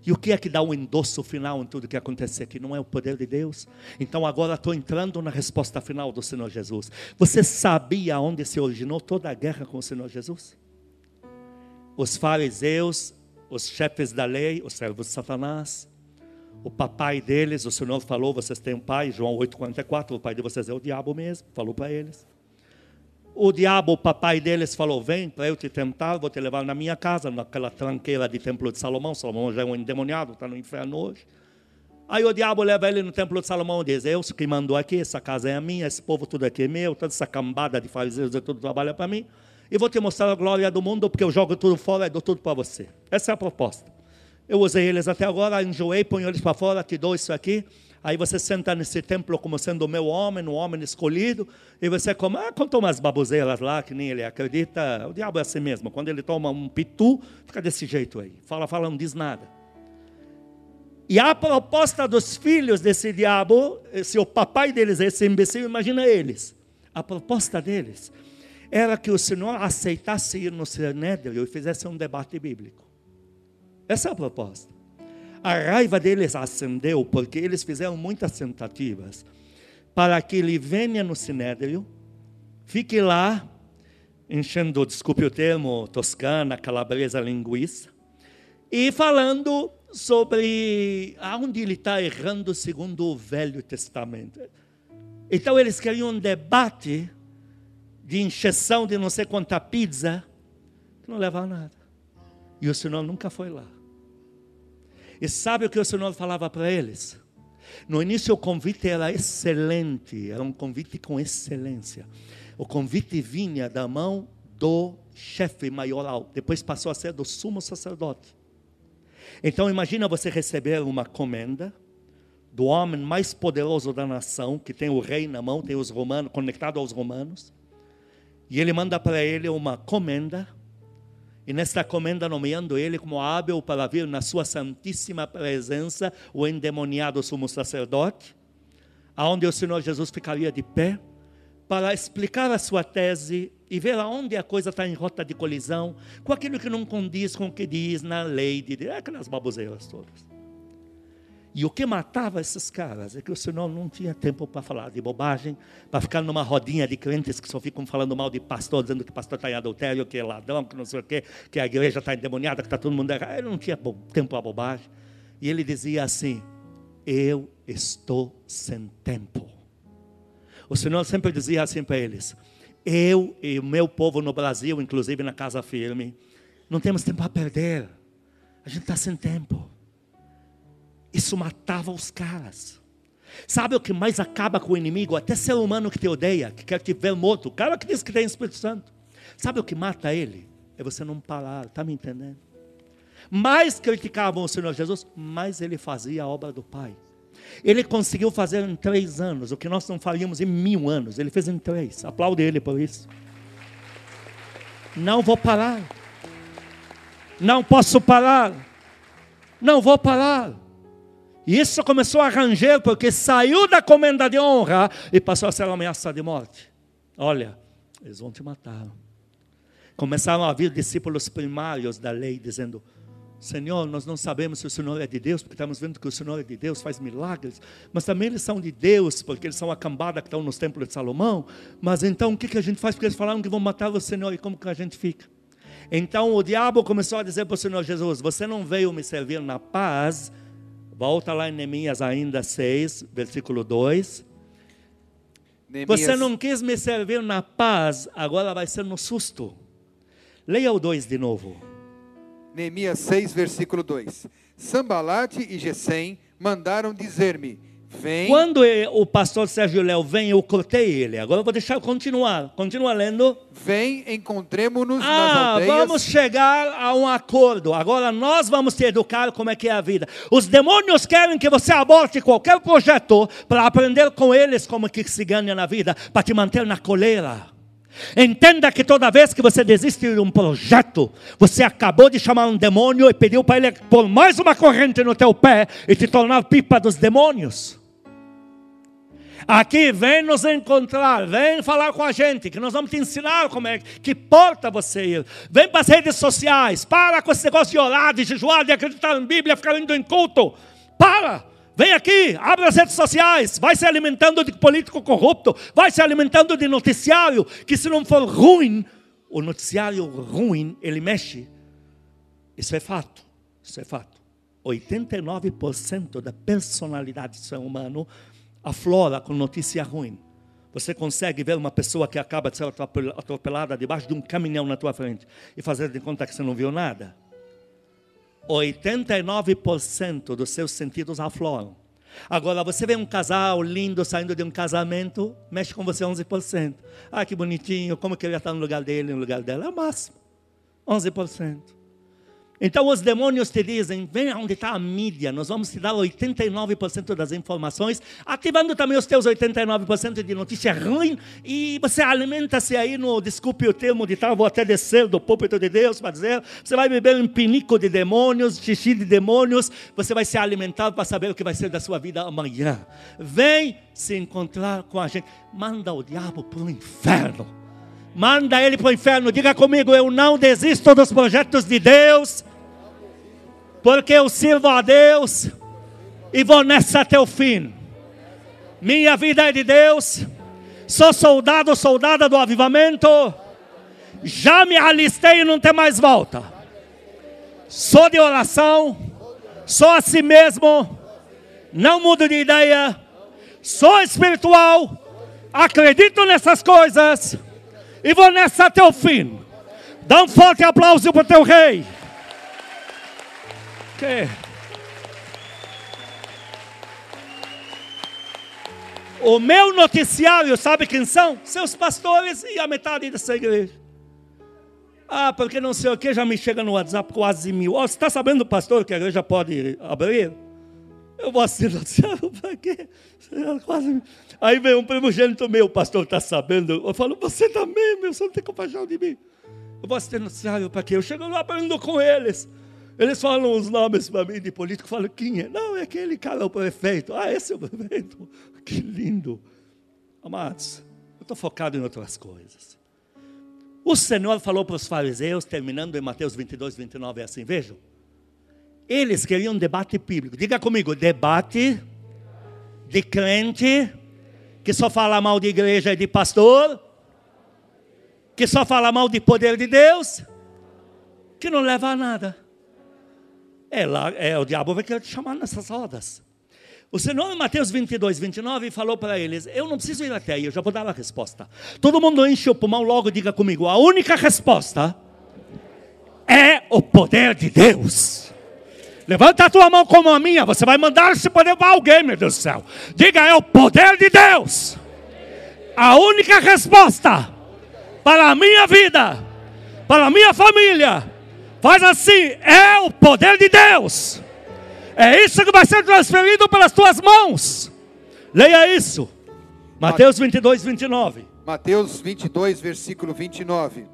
E o que é que dá o um endosso final em tudo que acontece aqui? Não é o poder de Deus? Então agora estou entrando na resposta final do Senhor Jesus. Você sabia onde se originou toda a guerra com o Senhor Jesus? Os fariseus, os chefes da lei, os servos de Satanás, o papai deles, o Senhor falou: vocês têm um pai, João 8,44, o pai de vocês é o diabo mesmo, falou para eles. O diabo, o papai deles, falou: Vem para eu te tentar, vou te levar na minha casa, naquela tranqueira de templo de Salomão. Salomão já é um endemoniado, está no inferno hoje. Aí o diabo leva ele no templo de Salomão e diz: Eu que mandou aqui, essa casa é minha, esse povo tudo aqui é meu, toda essa cambada de fariseus e tudo trabalha para mim. E vou te mostrar a glória do mundo, porque eu jogo tudo fora e dou tudo para você. Essa é a proposta. Eu usei eles até agora, enjoei, ponho eles para fora, te dou isso aqui. Aí você senta nesse templo como sendo o meu homem, um homem escolhido, e você come, ah, contou umas baboseiras lá que nem ele acredita. O diabo é assim mesmo. Quando ele toma um pitu, fica desse jeito aí. Fala, fala, não diz nada. E a proposta dos filhos desse diabo, se o papai deles é esse imbecil, imagina eles. A proposta deles era que o Senhor aceitasse ir no Sinédrio e fizesse um debate bíblico. Essa é a proposta. A raiva deles acendeu porque eles fizeram muitas tentativas para que ele venha no Sinédrio, fique lá, enchendo, desculpe o termo, toscana, calabresa, linguiça, e falando sobre aonde ele está errando segundo o Velho Testamento. Então eles queriam um debate de injeção de não sei quanta pizza, que não leva a nada. E o Senhor nunca foi lá. E sabe o que o Senhor falava para eles? No início o convite era excelente, era um convite com excelência. O convite vinha da mão do chefe maioral, depois passou a ser do sumo sacerdote. Então imagina você receber uma comenda do homem mais poderoso da nação, que tem o rei na mão, tem os romanos, conectado aos romanos, e ele manda para ele uma comenda e nesta comenda, nomeando ele como hábil para vir na sua santíssima presença, o endemoniado sumo sacerdote, aonde o Senhor Jesus ficaria de pé, para explicar a sua tese e ver aonde a coisa está em rota de colisão, com aquilo que não condiz com o que diz na lei, de, aquelas baboseiras todas. E o que matava esses caras é que o Senhor não tinha tempo para falar de bobagem, para ficar numa rodinha de crentes que só ficam falando mal de pastor, dizendo que pastor está em adultério, que é ladrão, que não sei o quê, que a igreja está endemoniada, que está todo mundo errado. Ele não tinha tempo para bobagem. E ele dizia assim: Eu estou sem tempo. O Senhor sempre dizia assim para eles: Eu e o meu povo no Brasil, inclusive na Casa Firme, não temos tempo a perder. A gente está sem tempo. Isso matava os caras. Sabe o que mais acaba com o inimigo? Até ser humano que te odeia, que quer te ver morto. O cara que diz que tem Espírito Santo. Sabe o que mata ele? É você não parar, está me entendendo? Mais criticavam o Senhor Jesus, mais ele fazia a obra do Pai. Ele conseguiu fazer em três anos o que nós não faríamos em mil anos. Ele fez em três. Aplaude ele por isso. Não vou parar. Não posso parar. Não vou parar. E isso começou a ranger porque saiu da comenda de honra e passou a ser uma ameaça de morte. Olha, eles vão te matar. Começaram a vir discípulos primários da lei dizendo: Senhor, nós não sabemos se o Senhor é de Deus, porque estamos vendo que o Senhor é de Deus, faz milagres, mas também eles são de Deus, porque eles são a cambada que estão nos templos de Salomão. Mas então o que, a gente faz? Porque eles falaram que vão matar o Senhor e como que a gente fica? Então o diabo começou a dizer para o Senhor Jesus: Você não veio me servir na paz, Volta lá em Neemias ainda 6, versículo 2. Neemias... Você não quis me servir na paz, agora vai ser no susto. Leia o 2 de novo. Neemias 6, versículo 2. Sambalate e Gesem mandaram dizer-me: Vem. Quando o pastor Sérgio Léo vem, eu cortei ele. Agora eu vou deixar continuar. Continua lendo. Vem, encontremos-nos ah, nas aldeias. Vamos chegar a um acordo. Agora nós vamos te educar como é que é a vida. Os demônios querem que você aborte qualquer projeto para aprender com eles como que se ganha na vida, para te manter na coleira. Entenda que toda vez que você desiste de um projeto, você acabou de chamar um demônio e pediu para ele pôr mais uma corrente no teu pé e te tornar pipa dos demônios. Aqui, vem nos encontrar, vem falar com a gente, que nós vamos te ensinar como é, que porta você ir. Vem para as redes sociais, para com esse negócio de orar, de jejuar, de acreditar em Bíblia, ficar indo em culto. Para! Vem aqui, abre as redes sociais, vai se alimentando de político corrupto, vai se alimentando de noticiário, que se não for ruim, o noticiário ruim, ele mexe. Isso é fato, isso é fato. 89% da personalidade do ser humano aflora com notícia ruim. Você consegue ver uma pessoa que acaba de ser atropelada debaixo de um caminhão na tua frente e fazer de conta que você não viu nada? 89% dos seus sentidos afloram. Agora, você vê um casal lindo saindo de um casamento, mexe com você 11%. Ah, que bonitinho, como que ele está no lugar dele, no lugar dela? É o máximo. 11%. Então os demônios te dizem: vem onde está a mídia, nós vamos te dar 89% das informações, ativando também os teus 89% de notícia ruim, e você alimenta-se aí no, desculpe o termo de tal, vou até descer do púlpito de Deus para dizer, você vai beber um pinico de demônios, xixi de demônios, você vai ser alimentado para saber o que vai ser da sua vida amanhã. Vem se encontrar com a gente, manda o diabo para o inferno. Manda ele para o inferno, diga comigo, eu não desisto dos projetos de Deus porque eu sirvo a Deus e vou nessa até o fim. Minha vida é de Deus, sou soldado, soldada do avivamento, já me alistei e não tem mais volta. Sou de oração, sou a si mesmo, não mudo de ideia, sou espiritual, acredito nessas coisas. E vou nessa até o fim. Dá um forte aplauso para o teu rei quê? O meu noticiário, sabe quem são? Seus pastores e a metade dessa igreja. Ah, porque não sei o que, já me chega no WhatsApp quase mil. Oh, você está sabendo, pastor, que a igreja pode abrir? Eu vou assistir noticiário, para quê? Quase... Aí vem um primogênito meu, pastor está sabendo. Eu falo, você também, meu, você não tem compaixão de mim. Eu vou assistir noticiário para quê? Eu chego lá aprendendo com eles. Eles falam os nomes para mim de político, falam quem é? Não, é aquele cara, o prefeito. Ah, esse é o prefeito. Que lindo. Amados, eu estou focado em outras coisas. O Senhor falou para os fariseus, terminando em Mateus 22, 29, é assim, vejam. Eles queriam debate bíblico. Diga comigo, debate de crente que só fala mal de igreja e de pastor, que só fala mal de poder de Deus, que não leva a nada. É, lá, é, o diabo vai querer te chamar nessas rodas. O Senhor, em Mateus 22, 29, falou para eles: Eu não preciso ir até aí, eu já vou dar a resposta. Todo mundo enche o pulmão logo, diga comigo: A única resposta é o poder de Deus. Levanta a tua mão como a minha, você vai mandar esse poder para alguém, meu Deus do céu. Diga: É o poder de Deus. A única resposta para a minha vida, para a minha família, Faz assim, é o poder de Deus. É isso que vai ser transferido pelas tuas mãos. Leia isso. Mateus 22, 29. Mateus 22, versículo 29.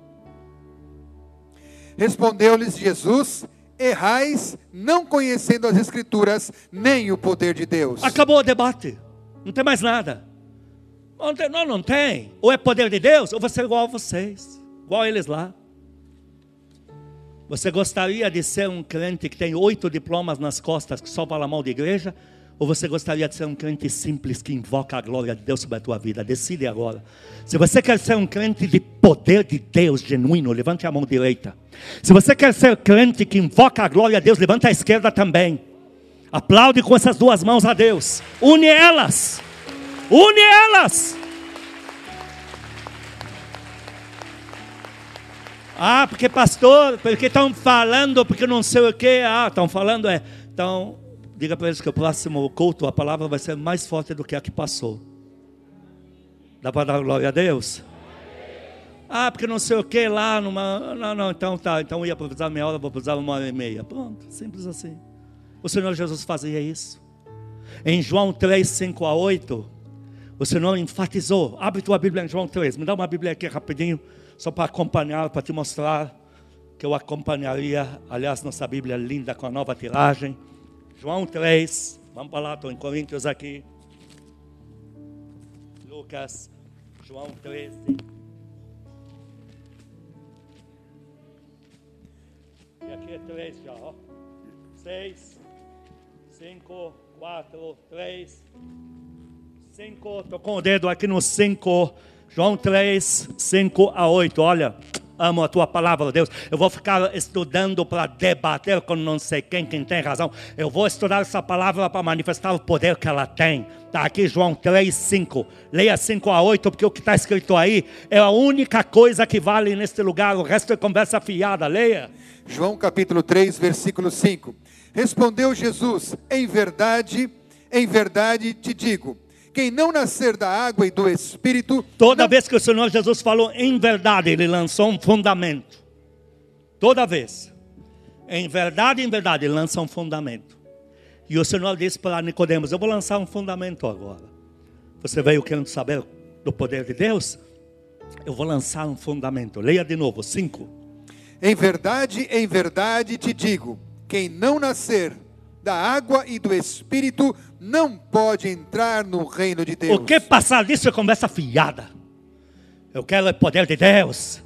Respondeu-lhes Jesus: Errais, não conhecendo as Escrituras, nem o poder de Deus. Acabou o debate. Não tem mais nada. Não, não tem. Ou é poder de Deus, ou você é igual a vocês, igual a eles lá. Você gostaria de ser um crente que tem oito diplomas nas costas, que só fala mal de igreja? Ou você gostaria de ser um crente simples que invoca a glória de Deus sobre a tua vida? Decide agora. Se você quer ser um crente de poder de Deus genuíno, levante a mão direita. Se você quer ser crente que invoca a glória de Deus, levante a esquerda também. Aplaude com essas duas mãos a Deus. Une elas. Une elas. Ah, porque pastor, porque estão falando, porque não sei o que. Ah, estão falando é. Então, diga para eles que o próximo culto, a palavra vai ser mais forte do que a que passou. Dá para dar glória a Deus? Ah, porque não sei o que lá, numa. Não, não, então tá. Então eu ia precisar meia hora, vou precisar uma hora e meia. Pronto, simples assim. O Senhor Jesus fazia isso. Em João 3, 5 a 8, o Senhor enfatizou. Abre tua Bíblia em João 3. Me dá uma Bíblia aqui rapidinho só para acompanhar, para te mostrar que eu acompanharia, aliás, nossa Bíblia é linda com a nova tiragem. João 3, vamos para lá, estou em Coríntios aqui. Lucas, João 13. E aqui é 3 já, ó. 6, 5, 4, 3, 5. Estou com o dedo aqui no 5. João 3, 5 a 8. Olha, amo a tua palavra, Deus. Eu vou ficar estudando para debater com não sei quem, quem tem razão. Eu vou estudar essa palavra para manifestar o poder que ela tem. Está aqui João 3, 5. Leia 5 a 8, porque o que está escrito aí é a única coisa que vale neste lugar. O resto é conversa fiada. Leia. João capítulo 3, versículo 5. Respondeu Jesus: Em verdade, em verdade te digo quem não nascer da água e do Espírito. Toda não... vez que o Senhor Jesus falou em verdade, ele lançou um fundamento. Toda vez. Em verdade, em verdade, ele lança um fundamento. E o Senhor disse para Nicodemos: Eu vou lançar um fundamento agora. Você veio querendo saber do poder de Deus? Eu vou lançar um fundamento. Leia de novo, 5. Em verdade, em verdade te digo: quem não nascer da água e do Espírito não pode entrar no reino de Deus. O que passar disso é conversa fiada. Eu quero o poder de Deus.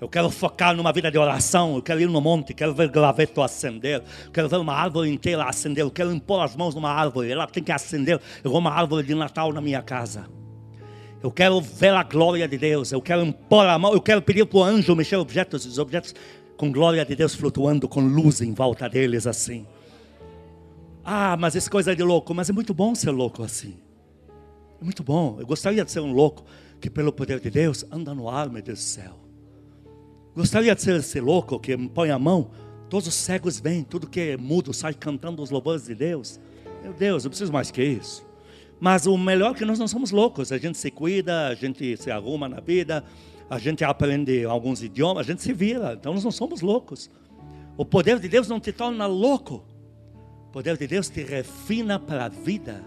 Eu quero focar numa vida de oração. Eu quero ir no monte. Quero ver graveto acender. Eu quero ver uma árvore inteira acender. Eu quero impor as mãos numa árvore. Ela tem que acender. Eu vou uma árvore de Natal na minha casa. Eu quero ver a glória de Deus. Eu quero impor a mão. Eu quero pedir para o anjo mexer objetos. Os objetos com glória de Deus flutuando, com luz em volta deles assim. Ah, mas é coisa de louco. Mas é muito bom ser louco assim. É muito bom. Eu gostaria de ser um louco que, pelo poder de Deus, anda no ar, meu Deus do céu. Gostaria de ser esse louco que põe a mão, todos os cegos vêm, tudo que é mudo sai cantando os louvores de Deus. Meu Deus, eu preciso mais que isso. Mas o melhor é que nós não somos loucos. A gente se cuida, a gente se arruma na vida, a gente aprende alguns idiomas, a gente se vira. Então nós não somos loucos. O poder de Deus não te torna louco. O poder de Deus te refina para a vida.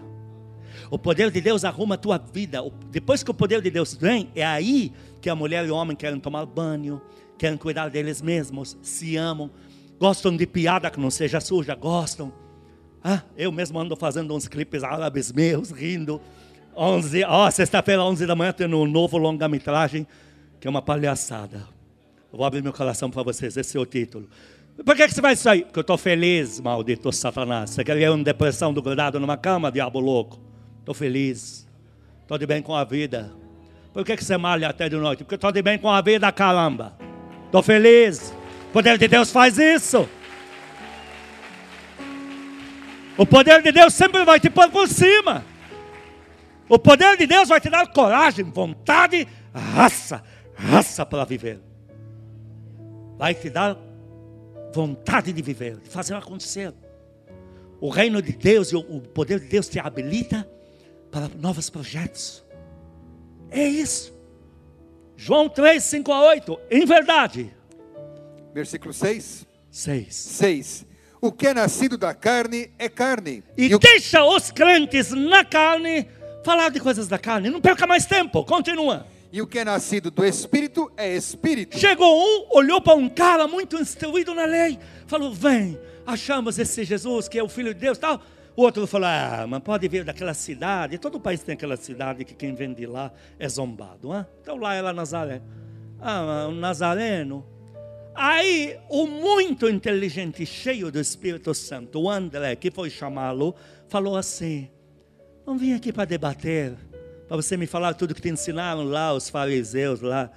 O poder de Deus arruma a tua vida. Depois que o poder de Deus vem, é aí que a mulher e o homem querem tomar banho, querem cuidar deles mesmos, se amam, gostam de piada que não seja suja, gostam. Ah, eu mesmo ando fazendo uns clipes árabes meus, rindo. 11, ó, oh, sexta-feira, 11 da manhã, tem um novo longa-metragem, que é uma palhaçada. Vou abrir meu coração para vocês, esse é o título. Por que, que você vai sair? Porque eu estou feliz, maldito Satanás. Você quer ver uma depressão do grudado numa cama, diabo louco? Estou feliz. Estou de bem com a vida. Por que, que você malha até de noite? Porque estou de bem com a vida, caramba. Estou feliz. O poder de Deus faz isso. O poder de Deus sempre vai te pôr por cima. O poder de Deus vai te dar coragem, vontade, raça, raça para viver. Vai te dar vontade de viver, de fazer acontecer. O reino de Deus e o poder de Deus te habilita para novos projetos. É isso. João 3, 5 a 8. Em verdade. Versículo 6. 6. 6. O que é nascido da carne é carne. E, e deixa o... os crentes na carne falar de coisas da carne. Não perca mais tempo. Continua. E o que é nascido do Espírito é Espírito. Chegou um, olhou para um cara muito instruído na lei, falou: Vem, achamos esse Jesus que é o Filho de Deus. tal. O outro falou: Ah, mas pode vir daquela cidade. Todo país tem aquela cidade que quem vem de lá é zombado. Hein? Então lá era Nazaré. Ah, um nazareno. Aí o muito inteligente, cheio do Espírito Santo, o André, que foi chamá-lo, falou assim: Não vim aqui para debater para você me falar tudo que te ensinaram lá, os fariseus lá.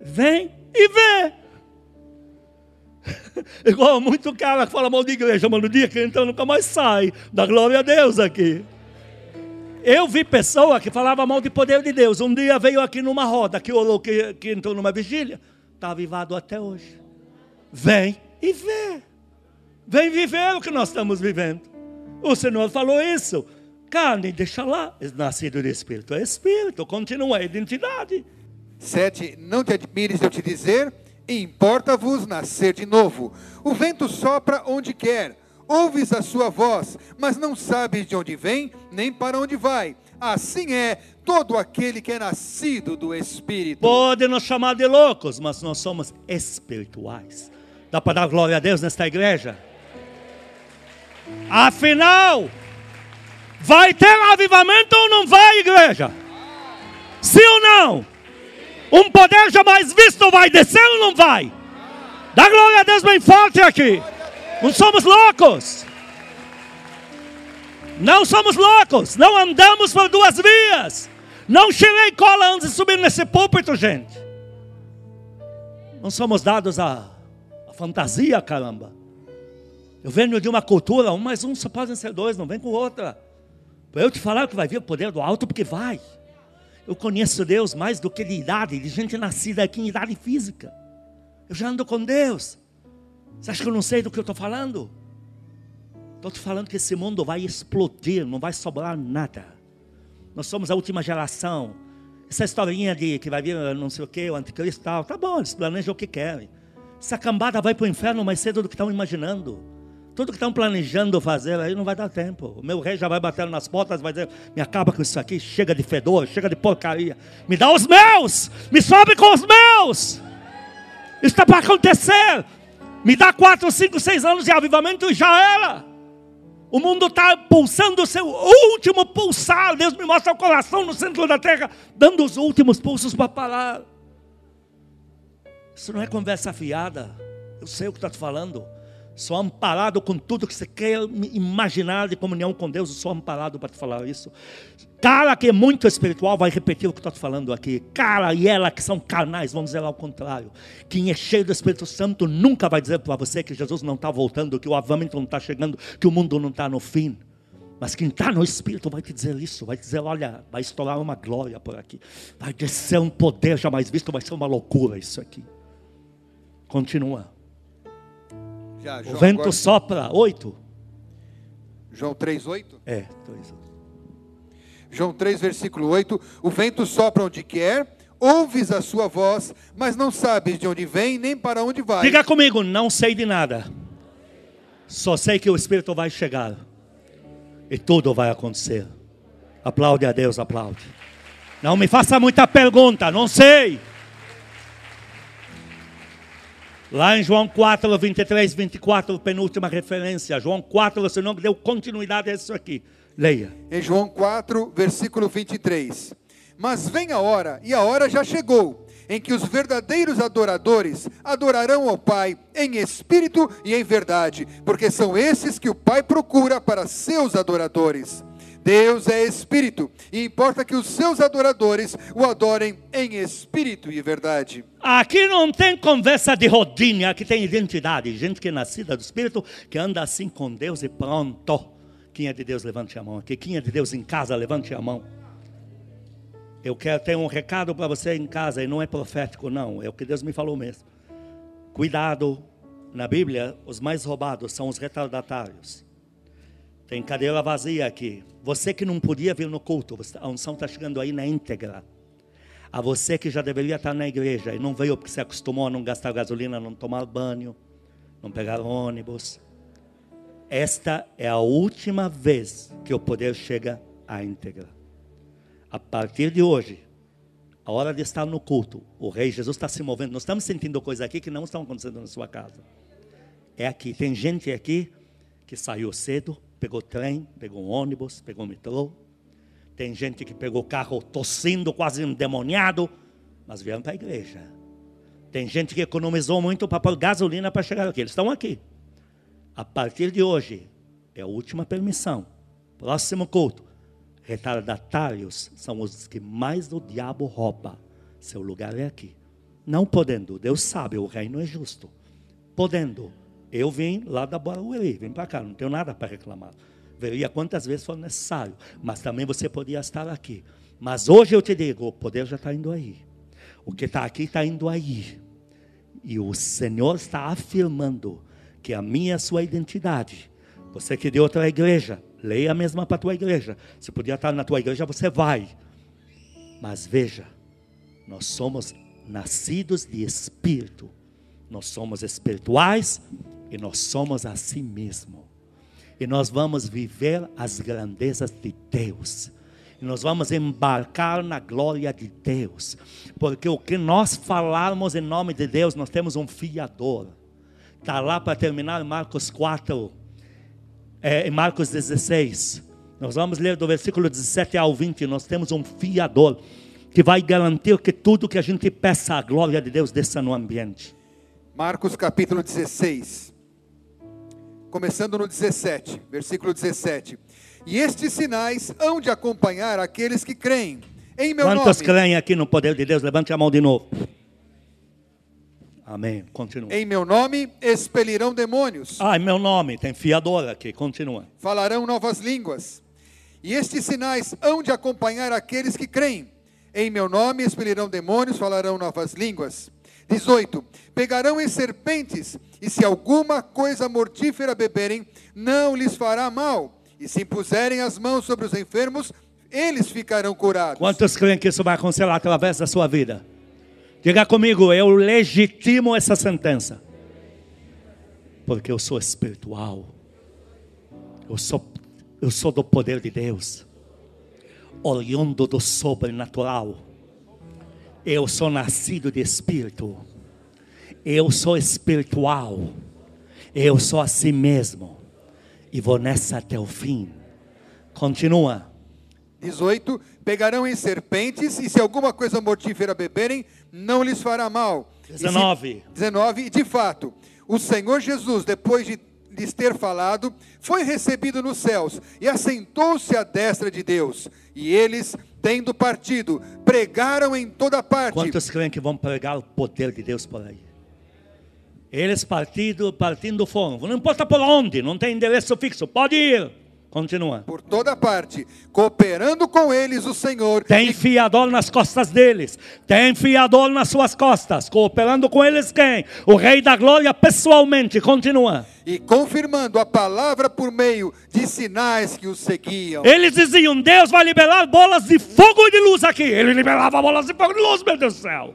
Vem e vê. Igual muito cara que fala mal de igreja, mas no dia que entra nunca mais sai. Dá glória a Deus aqui. Eu vi pessoa que falava mal de poder de Deus. Um dia veio aqui numa roda, que orou, que, que entrou numa vigília. Está avivado até hoje. Vem e vê. Vem viver o que nós estamos vivendo. O Senhor falou isso. Carne, deixa lá. Nascido de espírito é espírito, continua a identidade. Sete, não te admires de eu te dizer, importa-vos nascer de novo. O vento sopra onde quer, ouves a sua voz, mas não sabes de onde vem, nem para onde vai. Assim é todo aquele que é nascido do Espírito. Pode nos chamar de loucos, mas nós somos espirituais. Dá para dar glória a Deus nesta igreja? Afinal, Vai ter avivamento ou não vai, igreja? Sim ou não? Um poder jamais visto vai descer ou não vai? Dá glória a Deus bem forte aqui. Não somos loucos. Não somos loucos. Não andamos por duas vias. Não cheirei cola antes de subir nesse púlpito, gente. Não somos dados à fantasia, caramba. Eu venho de uma cultura, um mais um só podem ser dois, não vem com outra. Eu te falar que vai vir o poder do alto, porque vai. Eu conheço Deus mais do que de idade, de gente nascida aqui em idade física. Eu já ando com Deus. Você acha que eu não sei do que eu estou falando? Estou te falando que esse mundo vai explodir, não vai sobrar nada. Nós somos a última geração. Essa historinha de que vai vir não sei o que, o anticristo tal, tá bom, eles planejam o que querem. Essa cambada vai para o inferno mais cedo do que estão imaginando. Tudo que estão planejando fazer aí não vai dar tempo. O meu rei já vai bater nas portas, vai dizer: me acaba com isso aqui, chega de fedor, chega de porcaria. Me dá os meus, me sobe com os meus. Isso está para acontecer. Me dá quatro, cinco, seis anos de avivamento e já era. O mundo está pulsando o seu último pulsar. Deus me mostra o coração no centro da terra, dando os últimos pulsos para parar. Isso não é conversa fiada. Eu sei o que está te falando. Sou amparado com tudo que você quer imaginar de comunhão com Deus. Eu sou amparado para te falar isso. Cara que é muito espiritual vai repetir o que estou falando aqui. Cara e ela que são carnais vão dizer ao contrário. Quem é cheio do Espírito Santo nunca vai dizer para você que Jesus não está voltando, que o avamento não está chegando, que o mundo não está no fim. Mas quem está no Espírito vai te dizer isso, vai dizer, olha, vai estourar uma glória por aqui, vai descer um poder jamais visto, vai ser uma loucura isso aqui. Continua. Já, o vento agora... sopra, oito. João 3, 8? É, 3, 8. João 3, versículo 8. O vento sopra onde quer, ouves a sua voz, mas não sabes de onde vem nem para onde vai. Diga comigo, não sei de nada. Só sei que o Espírito vai chegar. E tudo vai acontecer. Aplaude a Deus, aplaude. Não me faça muita pergunta, não sei. Lá em João 4, 23, 24, penúltima referência. João 4, você não deu continuidade a isso aqui. Leia. Em João 4, versículo 23. Mas vem a hora, e a hora já chegou, em que os verdadeiros adoradores adorarão ao Pai em espírito e em verdade, porque são esses que o Pai procura para seus adoradores. Deus é espírito e importa que os seus adoradores o adorem em espírito e verdade. Aqui não tem conversa de rodinha, aqui tem identidade. Gente que é nascida do espírito, que anda assim com Deus e pronto. Quem é de Deus, levante a mão aqui. Quem é de Deus em casa, levante a mão. Eu quero ter um recado para você em casa, e não é profético, não. É o que Deus me falou mesmo. Cuidado, na Bíblia, os mais roubados são os retardatários. Tem cadeira vazia aqui. Você que não podia vir no culto, a unção está chegando aí na íntegra. A você que já deveria estar na igreja e não veio porque se acostumou a não gastar gasolina, não tomar banho, não pegar ônibus. Esta é a última vez que o poder chega à íntegra. A partir de hoje, a hora de estar no culto, o Rei Jesus está se movendo. Nós estamos sentindo coisas aqui que não estão acontecendo na sua casa. É aqui. Tem gente aqui que saiu cedo, pegou trem, pegou ônibus, pegou metrô. Tem gente que pegou carro tossindo, quase endemoniado, mas vieram para a igreja. Tem gente que economizou muito para pôr gasolina para chegar aqui. Eles estão aqui. A partir de hoje, é a última permissão. Próximo culto. Retardatários são os que mais o diabo rouba. Seu lugar é aqui. Não podendo, Deus sabe, o reino é justo. Podendo, eu vim lá da Barueri, vim para cá, não tenho nada para reclamar. Veria quantas vezes for necessário, mas também você podia estar aqui. Mas hoje eu te digo, o poder já está indo aí. O que está aqui está indo aí. E o Senhor está afirmando que a minha é a sua identidade. Você que é de outra igreja, leia a mesma para a tua igreja. Se podia estar na tua igreja, você vai. Mas veja, nós somos nascidos de espírito. Nós somos espirituais e nós somos a si mesmo. E nós vamos viver as grandezas de Deus. E nós vamos embarcar na glória de Deus. Porque o que nós falarmos em nome de Deus, nós temos um fiador. Está lá para terminar Marcos 4, é, em Marcos 16. Nós vamos ler do versículo 17 ao 20. Nós temos um fiador que vai garantir que tudo que a gente peça, a glória de Deus desça no ambiente. Marcos capítulo 16 começando no 17, versículo 17. E estes sinais hão de acompanhar aqueles que creem em meu Quantos nome. creem aqui no poder de Deus? Levante a mão de novo. Amém. Continua. Em meu nome expelirão demônios, Ah, em meu nome, tem fiador aqui. Continua. falarão novas línguas. E estes sinais hão de acompanhar aqueles que creem. Em meu nome expelirão demônios, falarão novas línguas. 18. Pegarão em serpentes, e se alguma coisa mortífera beberem, não lhes fará mal. E se impuserem as mãos sobre os enfermos, eles ficarão curados. Quantos creem que isso vai acontecer através da sua vida? Diga comigo, eu legitimo essa sentença. Porque eu sou espiritual. Eu sou, eu sou do poder de Deus. Olhando do sobrenatural. Eu sou nascido de espírito. Eu sou espiritual. Eu sou assim mesmo. E vou nessa até o fim. Continua. 18. Pegarão em serpentes, e se alguma coisa mortífera beberem, não lhes fará mal. E se- 19. 19. E de fato, o Senhor Jesus, depois de lhes ter falado, foi recebido nos céus e assentou-se à destra de Deus. E eles, tendo partido, pregaram em toda parte. Quantos creem que vão pregar o poder de Deus por aí? Eles partindo, partindo foram. Não importa por onde, não tem endereço fixo. Pode ir. Continua. Por toda parte, cooperando com eles o Senhor Tem fiador nas costas deles. Tem fiador nas suas costas. Cooperando com eles quem? O Rei da Glória pessoalmente. Continua. e confirmando a palavra por meio de sinais que os seguiam. Eles diziam: Deus vai liberar bolas de fogo e de luz aqui. Ele liberava bolas de fogo e de luz, meu Deus do céu.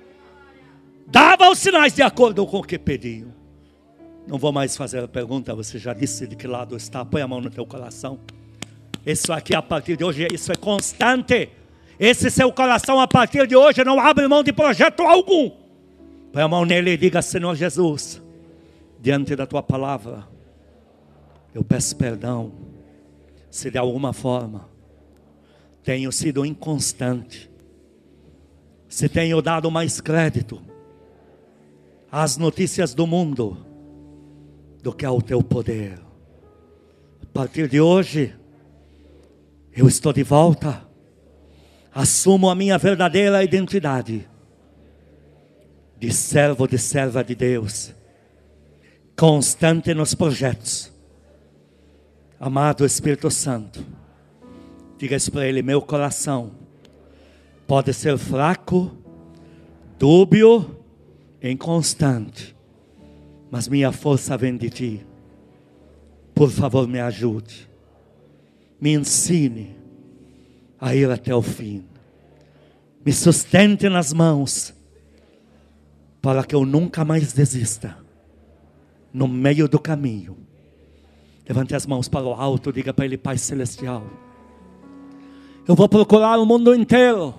Dava os sinais de acordo com o que pediam. Não vou mais fazer a pergunta, você já disse de que lado está. Põe a mão no teu coração. Isso aqui a partir de hoje, isso é constante. Esse seu coração a partir de hoje não abre mão de projeto algum. Põe a mão nele e diga: Senhor Jesus, diante da tua palavra, eu peço perdão se de alguma forma tenho sido inconstante, se tenho dado mais crédito às notícias do mundo do que ao teu poder. A partir de hoje, eu estou de volta, assumo a minha verdadeira identidade de servo, de serva de Deus, constante nos projetos. Amado Espírito Santo, diga isso para ele: meu coração pode ser fraco, dúbio, inconstante, mas minha força vem de ti. Por favor, me ajude, me ensine a ir até o fim, me sustente nas mãos, para que eu nunca mais desista, no meio do caminho. Levante as mãos para o alto, diga para Ele, Pai Celestial. Eu vou procurar o mundo inteiro.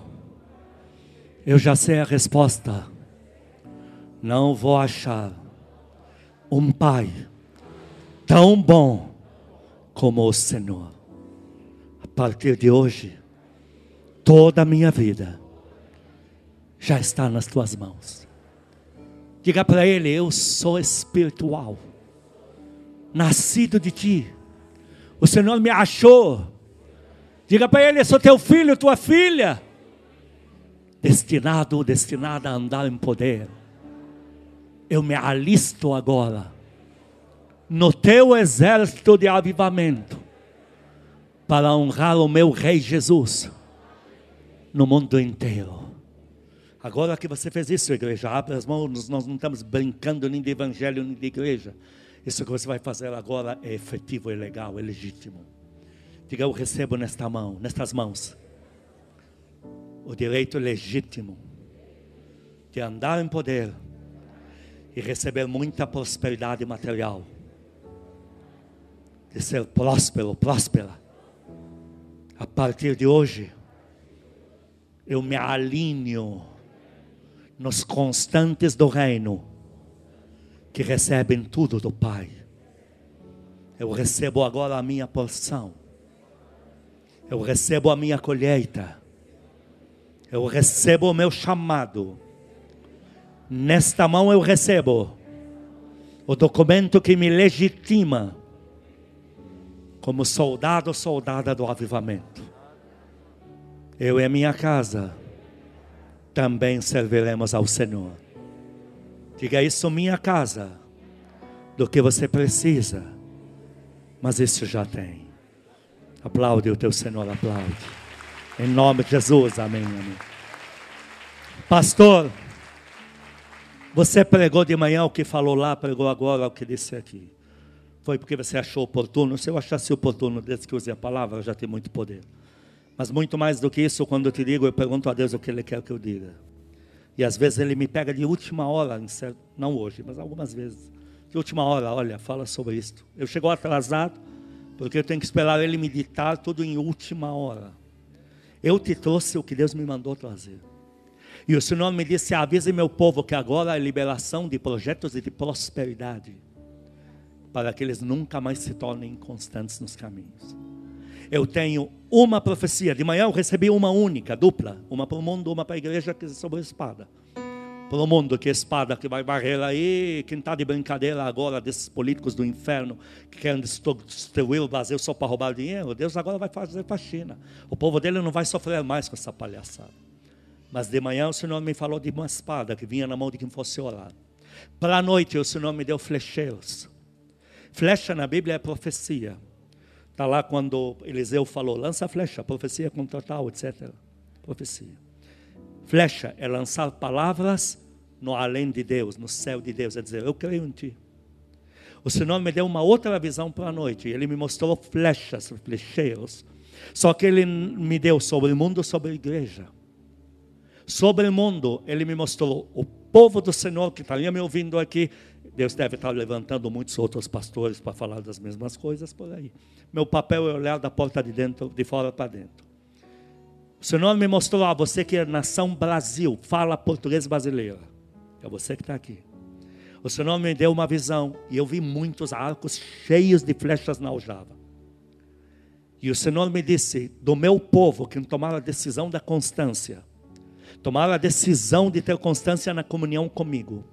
Eu já sei a resposta. Não vou achar um Pai tão bom como o Senhor. A partir de hoje, toda a minha vida já está nas tuas mãos. Diga para Ele: Eu sou espiritual nascido de ti. O Senhor me achou. Diga para ele: eu sou teu filho, tua filha. Destinado ou destinada a andar em poder. Eu me alisto agora no teu exército de avivamento para honrar o meu Rei Jesus no mundo inteiro. Agora que você fez isso, igreja, abre as mãos, nós não estamos brincando nem de evangelho nem de igreja. Isso que você vai fazer agora é efetivo, é legal, é legítimo. Diga, eu recebo nesta mão, nestas mãos, o direito legítimo de andar em poder e receber muita prosperidade material, de ser próspero, próspera. A partir de hoje, eu me alinho nos constantes do reino que recebem tudo do Pai. Eu recebo agora a minha porção. Eu recebo a minha colheita. Eu recebo o meu chamado. Nesta mão eu recebo o documento que me legitima como soldado, soldada do avivamento. Eu e a minha casa também serviremos ao Senhor. Diga isso, minha casa, do que você precisa, mas isso já tem. Aplaude o teu Senhor, aplaude. Em nome de Jesus, amém, amém. Pastor, você pregou de manhã o que falou lá, pregou agora o que disse aqui. Foi porque você achou oportuno. Se eu achasse oportuno, desde que usei a palavra, já tem muito poder. Mas muito mais do que isso, quando eu te digo, eu pergunto a Deus o que Ele quer que eu diga. E às vezes Ele me pega de última hora, não hoje, mas algumas vezes. De última hora, olha, fala sobre isto. Eu chego atrasado, porque eu tenho que esperar Ele me ditar tudo em última hora. Eu te trouxe o que Deus me mandou trazer. E o Senhor me disse: avise meu povo que agora é liberação de projetos e de prosperidade, para que eles nunca mais se tornem inconstantes nos caminhos. Eu tenho uma profecia. De manhã eu recebi uma única, dupla. Uma para o mundo, uma para a igreja, que é sobre a espada. Para o mundo, que é espada que vai barrer aí. Quem está de brincadeira agora desses políticos do inferno que querem destruir o Brasil só para roubar dinheiro. Deus agora vai fazer faxina. O povo dele não vai sofrer mais com essa palhaçada. Mas de manhã o Senhor me falou de uma espada que vinha na mão de quem fosse orar. Para a noite o Senhor me deu flecheiros. Flecha na Bíblia é profecia. Está lá quando Eliseu falou: lança flecha, profecia contra tal, etc. Profecia. Flecha é lançar palavras no além de Deus, no céu de Deus, é dizer: Eu creio em ti. O Senhor me deu uma outra visão para a noite. Ele me mostrou flechas, flecheiros. Só que ele me deu sobre o mundo, sobre a igreja. Sobre o mundo, ele me mostrou o povo do Senhor que estaria me ouvindo aqui. Deus deve estar levantando muitos outros pastores para falar das mesmas coisas por aí. Meu papel é olhar da porta de dentro, de fora para dentro. O Senhor me mostrou, ah, você que é nação Brasil, fala português brasileiro. É você que está aqui. O Senhor me deu uma visão e eu vi muitos arcos cheios de flechas na aljava. E o Senhor me disse: do meu povo que tomaram a decisão da constância, tomaram a decisão de ter constância na comunhão comigo,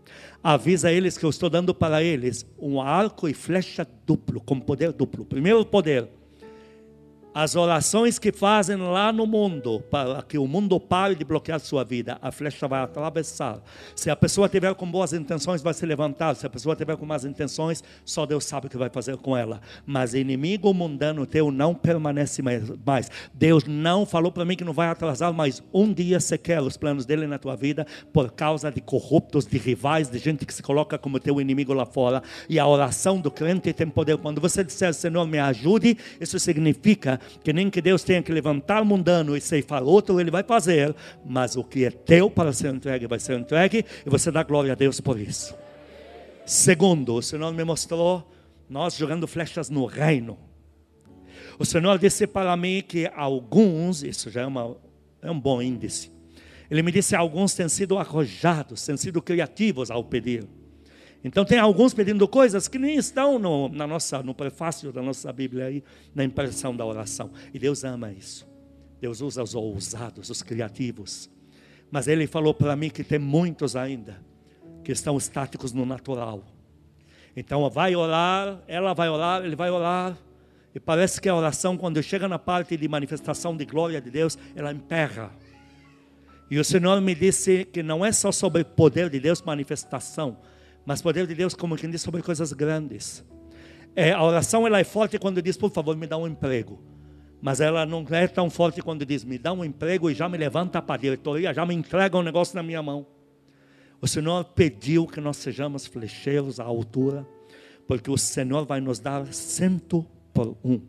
avisa eles que eu estou dando para eles um arco e flecha duplo, com poder duplo. Primeiro poder as orações que fazem lá no mundo, para que o mundo pare de bloquear sua vida, a flecha vai atravessar. Se a pessoa tiver com boas intenções, vai se levantar. Se a pessoa tiver com más intenções, só Deus sabe o que vai fazer com ela. Mas inimigo mundano teu não permanece mais. Deus não falou para mim que não vai atrasar mais um dia sequer os planos dele na tua vida, por causa de corruptos, de rivais, de gente que se coloca como teu inimigo lá fora. E a oração do crente tem poder. Quando você disser, Senhor, me ajude, isso significa que nem que Deus tenha que levantar o mundano e ceifar outro, Ele vai fazer, mas o que é teu para ser entregue vai ser entregue e você dá glória a Deus por isso. Segundo, o Senhor me mostrou nós jogando flechas no reino. O Senhor disse para mim que alguns, isso já é, uma, é um bom índice, Ele me disse alguns têm sido arrojados, têm sido criativos ao pedir. Então tem alguns pedindo coisas que nem estão no, na nossa, no prefácio da nossa Bíblia aí, na impressão da oração. E Deus ama isso. Deus usa os ousados, os criativos. Mas Ele falou para mim que tem muitos ainda que estão estáticos no natural. Então vai orar, ela vai orar, ele vai orar. E parece que a oração, quando chega na parte de manifestação de glória de Deus, ela emperra. E o Senhor me disse que não é só sobre o poder de Deus, manifestação, mas poder de Deus, como quem diz, sobre coisas grandes. É, a oração ela é forte quando diz, por favor, me dá um emprego. Mas ela não é tão forte quando diz, me dá um emprego e já me levanta para a diretoria, já me entrega um negócio na minha mão. O Senhor pediu que nós sejamos flecheiros à altura, porque o Senhor vai nos dar cento por um.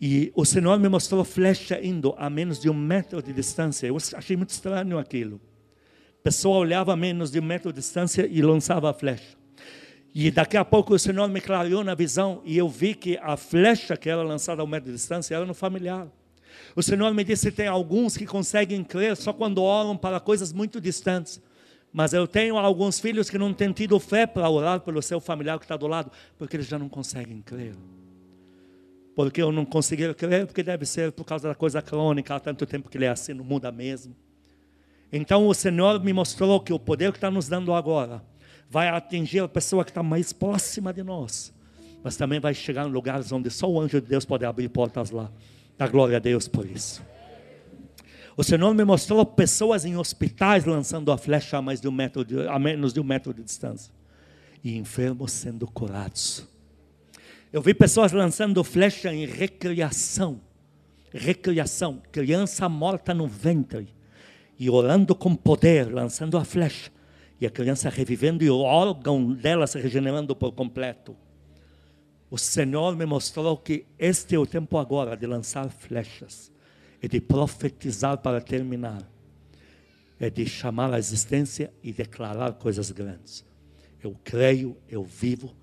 E o Senhor me mostrou flecha indo a menos de um metro de distância. Eu achei muito estranho aquilo pessoa olhava a menos de um metro de distância e lançava a flecha. E daqui a pouco o Senhor me clareou na visão e eu vi que a flecha que era lançada a um metro de distância era no familiar. O Senhor me disse tem alguns que conseguem crer só quando oram para coisas muito distantes. Mas eu tenho alguns filhos que não têm tido fé para orar pelo seu familiar que está do lado, porque eles já não conseguem crer. Porque eu não consegui crer, porque deve ser por causa da coisa crônica, há tanto tempo que ele é assim, não muda mesmo. Então o Senhor me mostrou que o poder que está nos dando agora vai atingir a pessoa que está mais próxima de nós, mas também vai chegar em lugares onde só o anjo de Deus pode abrir portas lá. Dá glória a Deus por isso. O Senhor me mostrou pessoas em hospitais lançando a flecha a, mais de um metro de, a menos de um metro de distância. E enfermos sendo curados. Eu vi pessoas lançando flecha em recriação. Recriação. Criança morta no ventre. E orando com poder, lançando a flecha. E a criança revivendo e o órgão dela se regenerando por completo. O Senhor me mostrou que este é o tempo agora de lançar flechas é de profetizar para terminar, é de chamar a existência e declarar coisas grandes. Eu creio, eu vivo.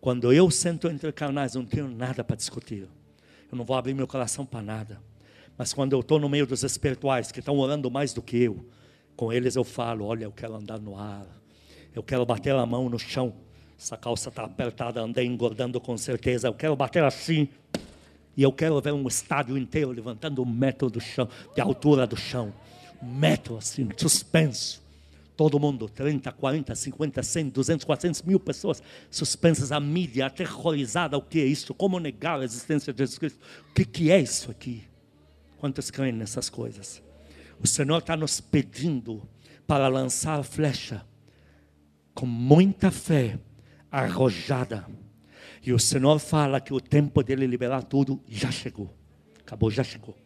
Quando eu sento entre carnais, não tenho nada para discutir. Eu não vou abrir meu coração para nada. Mas quando eu estou no meio dos espirituais, que estão orando mais do que eu, com eles eu falo: olha, eu quero andar no ar, eu quero bater a mão no chão. Essa calça está apertada, andei engordando com certeza. Eu quero bater assim. E eu quero ver um estádio inteiro levantando um metro do chão, de altura do chão. Um metro assim, suspenso. Todo mundo, 30, 40, 50, 100, 200, 400 mil pessoas suspensas, a mídia aterrorizada. O que é isso? Como negar a existência de Jesus Cristo? O que, que é isso aqui? Quantos creem nessas coisas? O Senhor está nos pedindo para lançar flecha com muita fé arrojada e o Senhor fala que o tempo dele liberar tudo já chegou. Acabou, já chegou.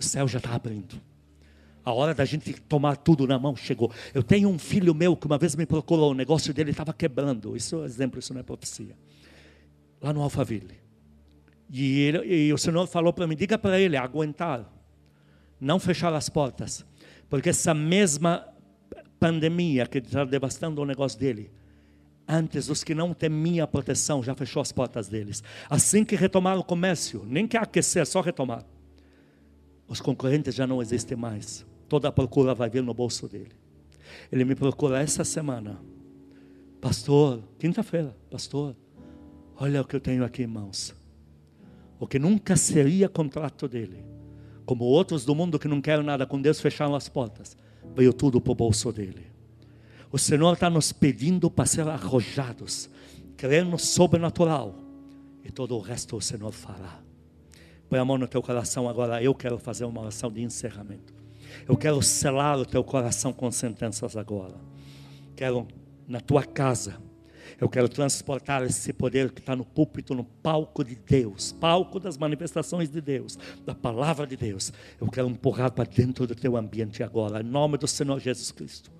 O céu já está abrindo. A hora da gente tomar tudo na mão chegou. Eu tenho um filho meu que uma vez me procurou, o negócio dele estava quebrando. Isso é exemplo, isso não é profecia. Lá no Alphaville. E, ele, e o Senhor falou para mim: diga para ele aguentar, não fechar as portas, porque essa mesma pandemia que está devastando o negócio dele Antes, os que não temiam a proteção já fechou as portas deles. Assim que retomaram o comércio, nem que aquecer, só retomar. Os concorrentes já não existem mais. Toda a procura vai vir no bolso dele. Ele me procura essa semana. Pastor, quinta-feira, pastor, olha o que eu tenho aqui em mãos. O que nunca seria contrato dele. Como outros do mundo que não querem nada com Deus fecharam as portas. Veio tudo para o bolso dele. O Senhor está nos pedindo para ser arrojados, crer no sobrenatural. E todo o resto o Senhor fará. Põe a mão no teu coração agora. Eu quero fazer uma oração de encerramento. Eu quero selar o teu coração com sentenças agora. Quero na tua casa. Eu quero transportar esse poder que está no púlpito, no palco de Deus, palco das manifestações de Deus, da palavra de Deus. Eu quero empurrar para dentro do teu ambiente agora, em nome do Senhor Jesus Cristo.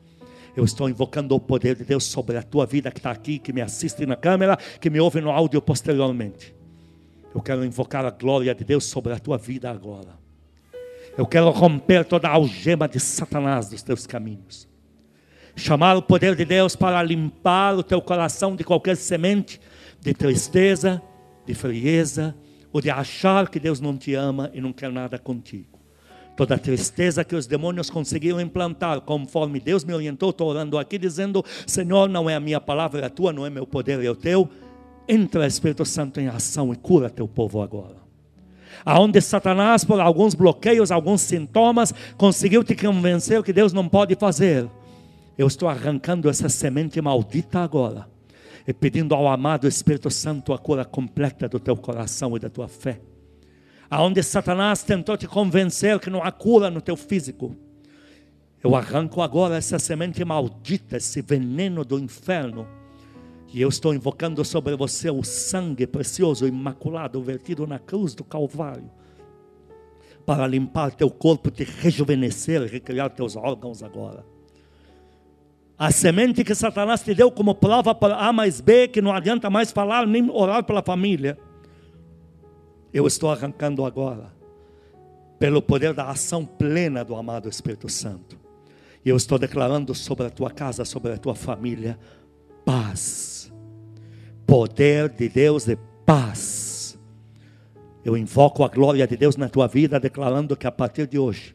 Eu estou invocando o poder de Deus sobre a tua vida que está aqui, que me assiste na câmera, que me ouve no áudio posteriormente. Eu quero invocar a glória de Deus sobre a tua vida agora. Eu quero romper toda a algema de Satanás dos teus caminhos. Chamar o poder de Deus para limpar o teu coração de qualquer semente de tristeza, de frieza, ou de achar que Deus não te ama e não quer nada contigo. Toda tristeza que os demônios conseguiram implantar, conforme Deus me orientou, estou orando aqui dizendo: Senhor, não é a minha palavra, é a tua, não é meu poder, é o teu. Entra, Espírito Santo, em ação e cura teu povo agora. Aonde Satanás, por alguns bloqueios, alguns sintomas, conseguiu te convencer que Deus não pode fazer. Eu estou arrancando essa semente maldita agora e pedindo ao amado Espírito Santo a cura completa do teu coração e da tua fé aonde Satanás tentou te convencer que não há cura no teu físico. Eu arranco agora essa semente maldita, esse veneno do inferno. E eu estou invocando sobre você o sangue precioso, imaculado, vertido na cruz do Calvário, para limpar teu corpo, te rejuvenescer, recriar teus órgãos agora. A semente que Satanás te deu como prova para A mais B, que não adianta mais falar nem orar pela família eu estou arrancando agora, pelo poder da ação plena do amado Espírito Santo. E eu estou declarando sobre a tua casa, sobre a tua família, paz. Poder de Deus de paz. Eu invoco a glória de Deus na tua vida, declarando que a partir de hoje,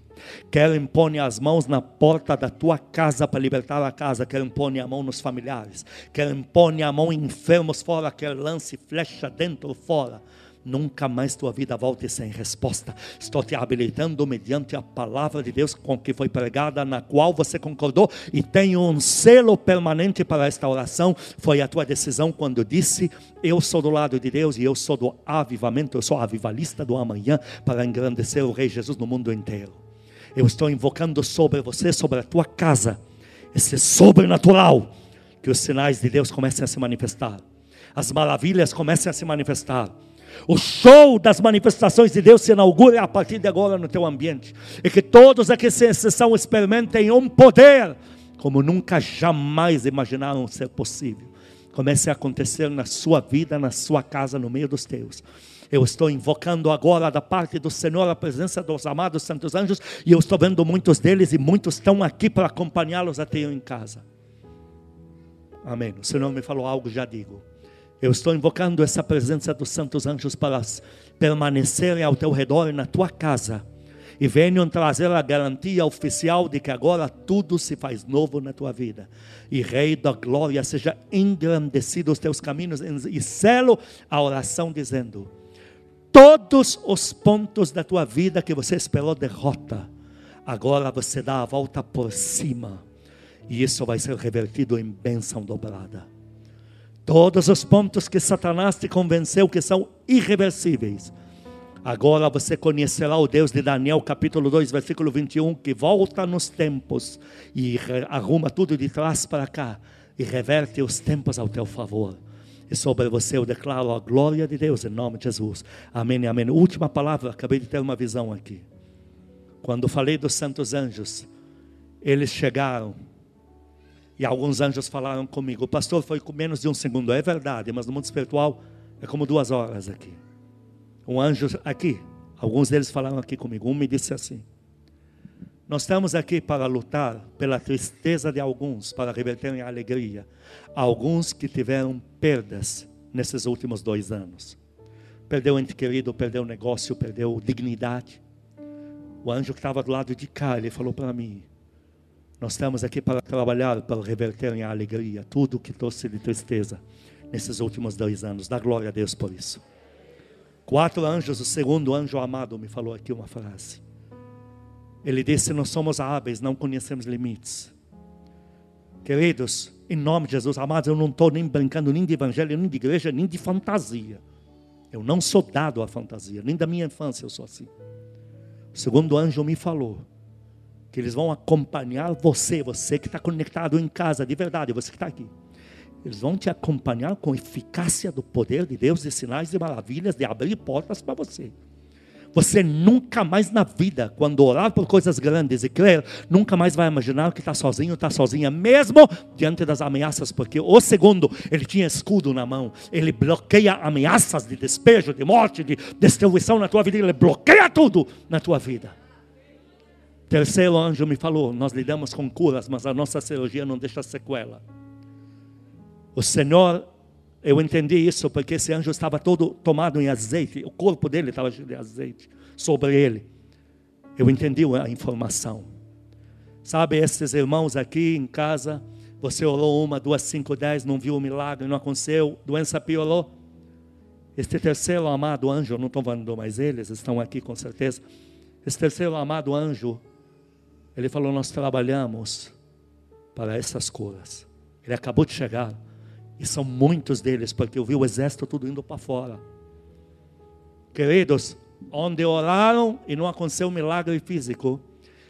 quer impõe as mãos na porta da tua casa para libertar a casa, quer impõe a mão nos familiares, quer impõe a mão em enfermos fora, quer lance flecha dentro fora nunca mais tua vida volte sem resposta. Estou te habilitando mediante a palavra de Deus com que foi pregada, na qual você concordou e tem um selo permanente para esta oração. Foi a tua decisão quando disse: Eu sou do lado de Deus e eu sou do avivamento, eu sou avivalista do amanhã para engrandecer o Rei Jesus no mundo inteiro. Eu estou invocando sobre você, sobre a tua casa, esse sobrenatural, que os sinais de Deus comecem a se manifestar, as maravilhas comecem a se manifestar. O show das manifestações de Deus se inaugura a partir de agora no teu ambiente. E que todos aqui, sem exceção, experimentem um poder como nunca jamais imaginaram ser possível. Comece a acontecer na sua vida, na sua casa, no meio dos teus. Eu estou invocando agora da parte do Senhor a presença dos amados santos anjos e eu estou vendo muitos deles e muitos estão aqui para acompanhá-los até eu em casa. Amém. O Senhor me falou algo, já digo. Eu estou invocando essa presença dos santos anjos para permanecerem ao teu redor e na tua casa e venham trazer a garantia oficial de que agora tudo se faz novo na tua vida. E Rei da Glória, seja engrandecido os teus caminhos e selo a oração dizendo: todos os pontos da tua vida que você esperou derrota, agora você dá a volta por cima. E isso vai ser revertido em bênção dobrada. Todos os pontos que Satanás te convenceu que são irreversíveis, Agora você conhecerá o Deus de Daniel, capítulo 2, versículo 21, que volta nos tempos e arruma tudo de trás para cá e reverte os tempos ao teu favor. E sobre você eu declaro a glória de Deus em nome de Jesus. Amém amém. Última palavra, acabei de ter uma visão aqui. Quando falei dos santos anjos, eles chegaram e alguns anjos falaram comigo. O pastor foi com menos de um segundo. É verdade, mas no mundo espiritual é como duas horas aqui um anjo aqui, alguns deles falaram aqui comigo. Um me disse assim: Nós estamos aqui para lutar pela tristeza de alguns, para reverterem a alegria. Alguns que tiveram perdas nesses últimos dois anos. Perdeu ente querido, perdeu negócio, perdeu dignidade. O anjo que estava do lado de cá, ele falou para mim: Nós estamos aqui para trabalhar, para reverterem a alegria, tudo que trouxe de tristeza nesses últimos dois anos. Dá glória a Deus por isso. Quatro anjos, o segundo anjo amado me falou aqui uma frase. Ele disse: Nós somos hábeis, não conhecemos limites. Queridos, em nome de Jesus, amados, eu não estou nem brincando nem de evangelho, nem de igreja, nem de fantasia. Eu não sou dado à fantasia, nem da minha infância eu sou assim. O segundo anjo me falou que eles vão acompanhar você, você que está conectado em casa, de verdade, você que está aqui. Eles vão te acompanhar com eficácia do poder de Deus, de sinais e maravilhas, de abrir portas para você. Você nunca mais na vida, quando orar por coisas grandes e crer, nunca mais vai imaginar que está sozinho, está sozinha, mesmo diante das ameaças, porque o segundo, ele tinha escudo na mão, ele bloqueia ameaças de despejo, de morte, de destruição na tua vida, ele bloqueia tudo na tua vida. Terceiro anjo me falou: Nós lidamos com curas, mas a nossa cirurgia não deixa sequela. O Senhor, eu entendi isso porque esse anjo estava todo tomado em azeite, o corpo dele estava cheio de azeite sobre ele. Eu entendi a informação. Sabe, esses irmãos aqui em casa, você orou uma, duas, cinco, dez, não viu o milagre, não aconteceu, doença piorou. Este terceiro amado anjo, não estou falando mais eles, estão aqui com certeza. Esse terceiro amado anjo, ele falou: Nós trabalhamos para essas curas. Ele acabou de chegar. E são muitos deles, porque eu vi o exército tudo indo para fora. Queridos, onde oraram e não aconteceu um milagre físico,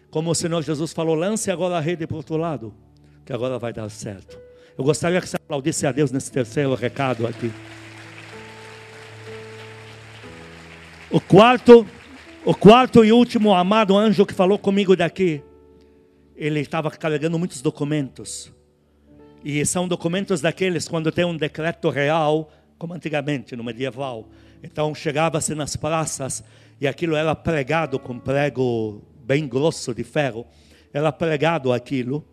como o Senhor Jesus falou, lance agora a rede para o outro lado, que agora vai dar certo. Eu gostaria que você aplaudisse a Deus nesse terceiro recado aqui. O quarto, o quarto e último amado anjo que falou comigo daqui, ele estava carregando muitos documentos. E são documentos daqueles quando tem um decreto real, como antigamente, no medieval. Então chegava-se nas praças e aquilo era pregado com prego bem grosso de ferro. Era pregado aquilo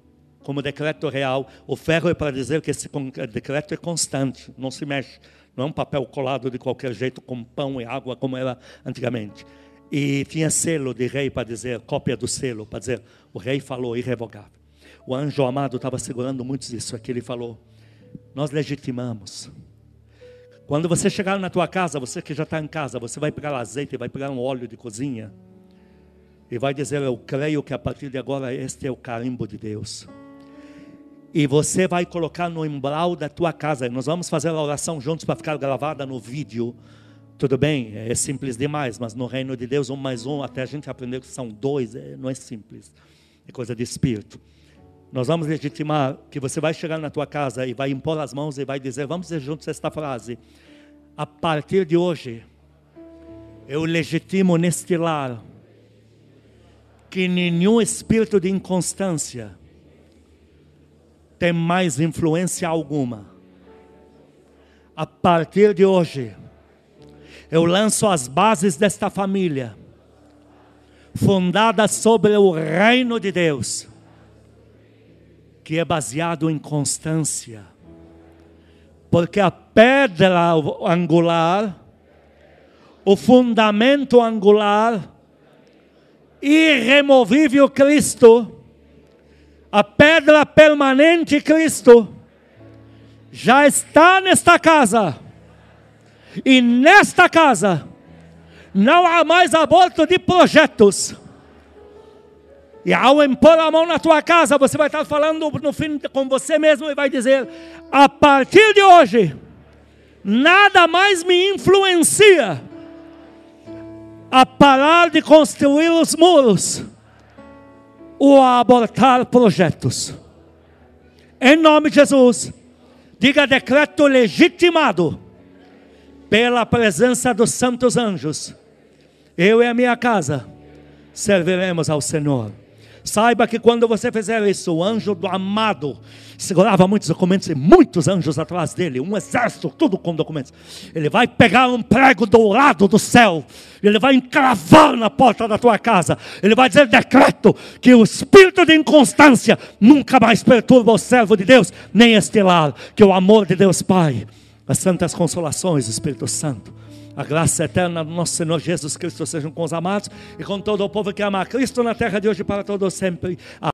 como decreto real. O ferro é para dizer que esse decreto é constante, não se mexe. Não é um papel colado de qualquer jeito com pão e água como era antigamente. E tinha selo de rei para dizer, cópia do selo, para dizer, o rei falou irrevogável. O anjo amado estava segurando muito isso aqui. Ele falou: Nós legitimamos. Quando você chegar na tua casa, você que já está em casa, você vai pegar azeite, vai pegar um óleo de cozinha e vai dizer: Eu creio que a partir de agora este é o carimbo de Deus. E você vai colocar no umbral da tua casa. Nós vamos fazer a oração juntos para ficar gravada no vídeo. Tudo bem, é simples demais, mas no reino de Deus, um mais um, até a gente aprender que são dois, é, não é simples. É coisa de espírito. Nós vamos legitimar que você vai chegar na tua casa e vai impor as mãos e vai dizer, vamos dizer juntos esta frase. A partir de hoje, eu legitimo neste lar que nenhum espírito de inconstância tem mais influência alguma. A partir de hoje, eu lanço as bases desta família, fundada sobre o reino de Deus que é baseado em constância. Porque a pedra angular, o fundamento angular, irremovível Cristo, a pedra permanente Cristo, já está nesta casa. E nesta casa não há mais aborto de projetos e ao impor a mão na tua casa, você vai estar falando no fim com você mesmo e vai dizer: a partir de hoje, nada mais me influencia a parar de construir os muros ou a abortar projetos. Em nome de Jesus, diga decreto legitimado pela presença dos santos anjos. Eu e a minha casa serviremos ao Senhor. Saiba que quando você fizer isso, o anjo do amado segurava muitos documentos e muitos anjos atrás dele, um exército, tudo com documentos. Ele vai pegar um prego dourado do céu, ele vai encravar na porta da tua casa, ele vai dizer decreto que o espírito de inconstância nunca mais perturba o servo de Deus, nem este lar, que o amor de Deus Pai, as santas consolações, Espírito Santo a graça eterna do nosso Senhor Jesus Cristo sejam com os amados e com todo o povo que ama a Cristo na terra de hoje para todos sempre.